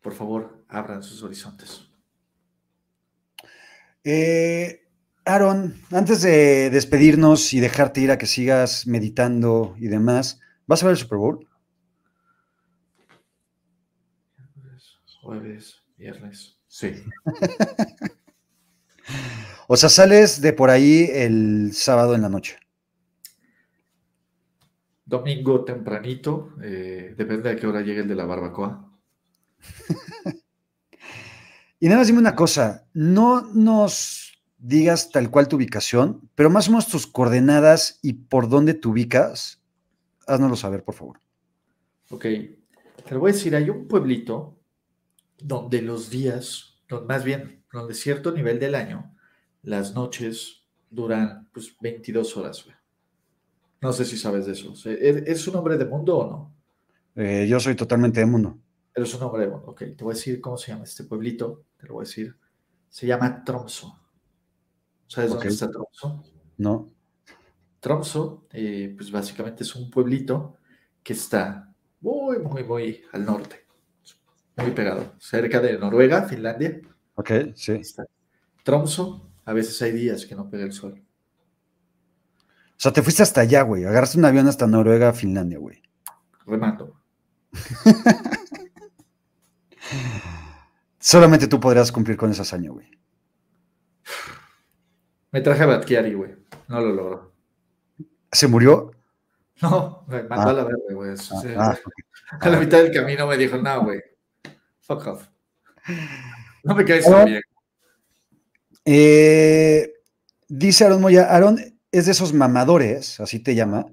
Por favor, abran sus horizontes. Eh, Aaron, antes de despedirnos y dejarte ir a que sigas meditando y demás, ¿vas a ver el Super Bowl? Jueves, Jueves, viernes. Sí. O sea, sales de por ahí el sábado en la noche. Domingo tempranito, eh, depende de qué hora llegue el de la barbacoa. Y nada más dime una cosa, no nos digas tal cual tu ubicación, pero más o menos tus coordenadas y por dónde te ubicas, haznoslo saber, por favor. Ok, te lo voy a decir, hay un pueblito donde los días, más bien, donde cierto nivel del año, las noches duran pues 22 horas, güey. No sé si sabes de eso. O sea, ¿e- ¿Es un hombre de mundo o no? Eh, yo soy totalmente de mundo. Eres un hombre de mundo. Ok, te voy a decir cómo se llama este pueblito. Te lo voy a decir. Se llama Tromso. ¿Sabes dónde está Tromso? ¿no? Tromso, eh, pues básicamente es un pueblito que está muy, muy, muy al norte. Muy pegado. Cerca de Noruega, Finlandia. Ok, sí. Tromso, a veces hay días que no pega el sol. O sea, te fuiste hasta allá, güey. Agarraste un avión hasta Noruega, Finlandia, güey. Remando. Solamente tú podrías cumplir con esa hazaña, güey. Me traje a Batkiari, güey. No lo logró. ¿Se murió? No, me mandó Ah. a la verga, güey. Sea, Ah, A la mitad del camino me dijo, no, güey. Fuck off. No me caes tan bien. Eh, dice Aaron Moya, Aaron es de esos mamadores, así te llama,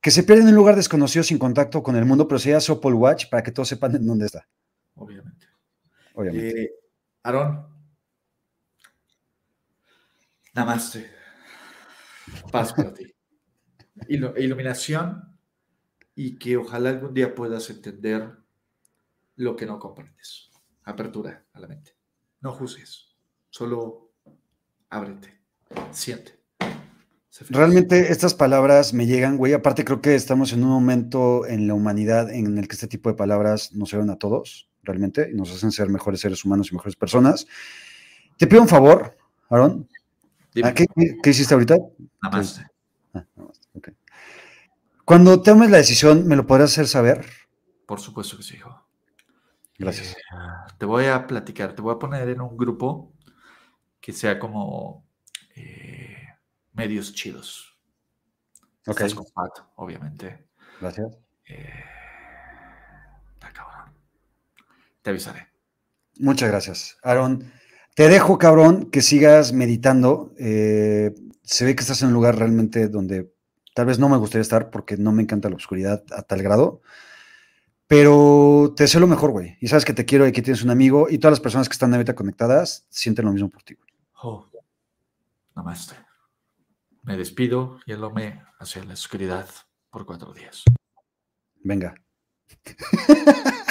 que se pierden en un lugar desconocido sin contacto con el mundo, pero se llama Apple Watch para que todos sepan en dónde está, Obviamente. obviamente. Eh, Aarón. Namaste. Paz para ti. Ilu- iluminación y que ojalá algún día puedas entender lo que no comprendes. Apertura a la mente. No juzgues. Solo ábrete. Siente. Realmente estas palabras me llegan, güey. Aparte creo que estamos en un momento en la humanidad en el que este tipo de palabras nos sirven a todos, realmente, y nos hacen ser mejores seres humanos y mejores personas. Te pido un favor, Aaron. Dime. ¿A qué, qué hiciste ahorita? Namaste. Ah, nada más, ok. Cuando tomes la decisión, ¿me lo podrás hacer saber? Por supuesto que sí, hijo. Gracias. Eh, te voy a platicar, te voy a poner en un grupo que sea como eh, medios chidos. Ok, Estás con Pat, obviamente. gracias. Eh, cabrón. Te avisaré. Muchas gracias. Aaron, te dejo, cabrón, que sigas meditando. Eh, se ve que estás en un lugar realmente donde tal vez no me gustaría estar porque no me encanta la oscuridad a tal grado. Pero te deseo lo mejor, güey. Y sabes que te quiero y que tienes un amigo. Y todas las personas que están ahorita conectadas sienten lo mismo por ti. güey. Oh, namaste. Me despido y me hacia la oscuridad por cuatro días. Venga.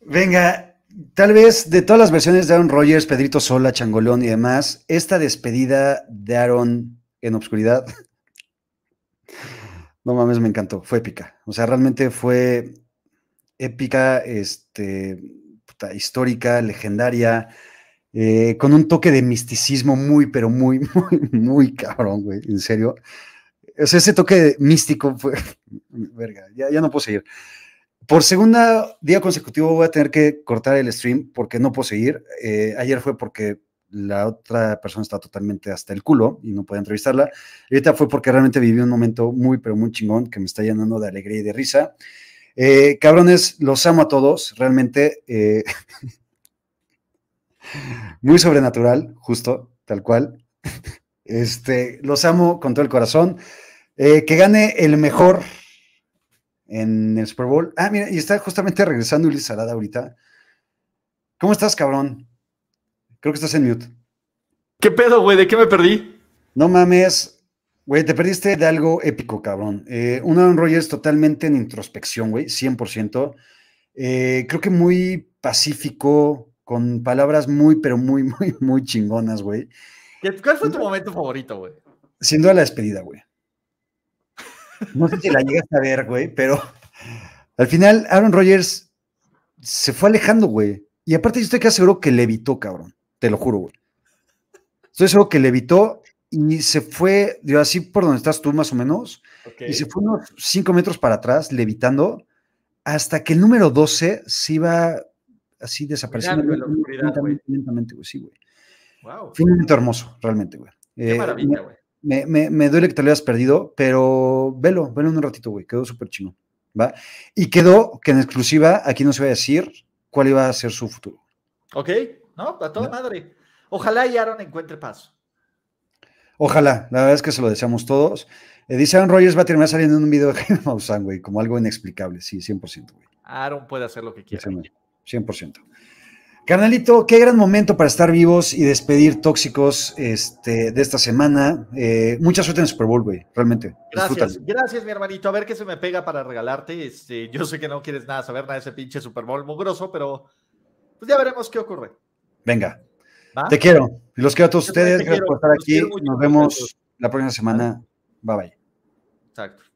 Venga, tal vez de todas las versiones de Aaron Rodgers, Pedrito Sola, Changolón y demás, esta despedida de Aaron en obscuridad, no mames, me encantó, fue épica. O sea, realmente fue épica, este, histórica, legendaria, eh, con un toque de misticismo muy, pero muy, muy, muy cabrón, güey, en serio. O sea, ese toque místico fue, verga, ya no puedo seguir. Por segunda día consecutivo voy a tener que cortar el stream porque no puedo seguir. Eh, ayer fue porque la otra persona estaba totalmente hasta el culo y no podía entrevistarla. Ahorita fue porque realmente viví un momento muy, pero muy chingón que me está llenando de alegría y de risa. Eh, cabrones, los amo a todos, realmente. eh, muy sobrenatural, justo, tal cual. Este, los amo con todo el corazón. Eh, que gane el mejor en el Super Bowl. Ah, mira, y está justamente regresando Ulises Salada ahorita. ¿Cómo estás, cabrón? Creo que estás en mute. ¿Qué pedo, güey? ¿De qué me perdí? No mames, güey, te perdiste de algo épico, cabrón. Eh, un Aaron Rodgers totalmente en introspección, güey, 100%. Eh, creo que muy pacífico, con palabras muy, pero muy, muy, muy chingonas, güey. ¿Cuál fue tu momento favorito, güey? Sin duda la despedida, güey. No sé si la llegaste a ver, güey, pero al final Aaron Rodgers se fue alejando, güey. Y aparte yo estoy casi seguro que le evitó, cabrón. Te lo juro, güey. Estoy seguro que le evitó y se fue, digo, así por donde estás tú más o menos, y se fue unos 5 metros para atrás, levitando, hasta que el número 12 se iba así desapareciendo. Lentamente, lentamente, güey, sí, güey. Wow. Fue un momento hermoso, realmente, güey. Qué Eh, maravilla, güey. Me, me, me duele que te lo hayas perdido, pero velo, velo un ratito, güey. Quedó súper chino. ¿Va? Y quedó que en exclusiva aquí no se va a decir cuál iba a ser su futuro. Ok, no, a toda madre. Ojalá y Aaron encuentre paz. Ojalá, la verdad es que se lo deseamos todos. Eh, dice Aaron Rodgers va a terminar saliendo en un video de Jaime Maussan, güey, como algo inexplicable. Sí, 100%, güey. Aaron puede hacer lo que quiera. Ese güey, 100%. Carnalito, qué gran momento para estar vivos y despedir tóxicos este, de esta semana. Eh, mucha suerte en el Super Bowl, güey, realmente. Gracias, Disfrútalo. gracias, mi hermanito. A ver qué se me pega para regalarte. Este, yo sé que no quieres nada saber nada de ese pinche Super Bowl mugroso, pero pues ya veremos qué ocurre. Venga, ¿va? te quiero. Los quiero a todos Yo ustedes. te Gracias quiero, por estar los aquí. mucho, Nos vemos la próxima semana. Bye bye. Exacto.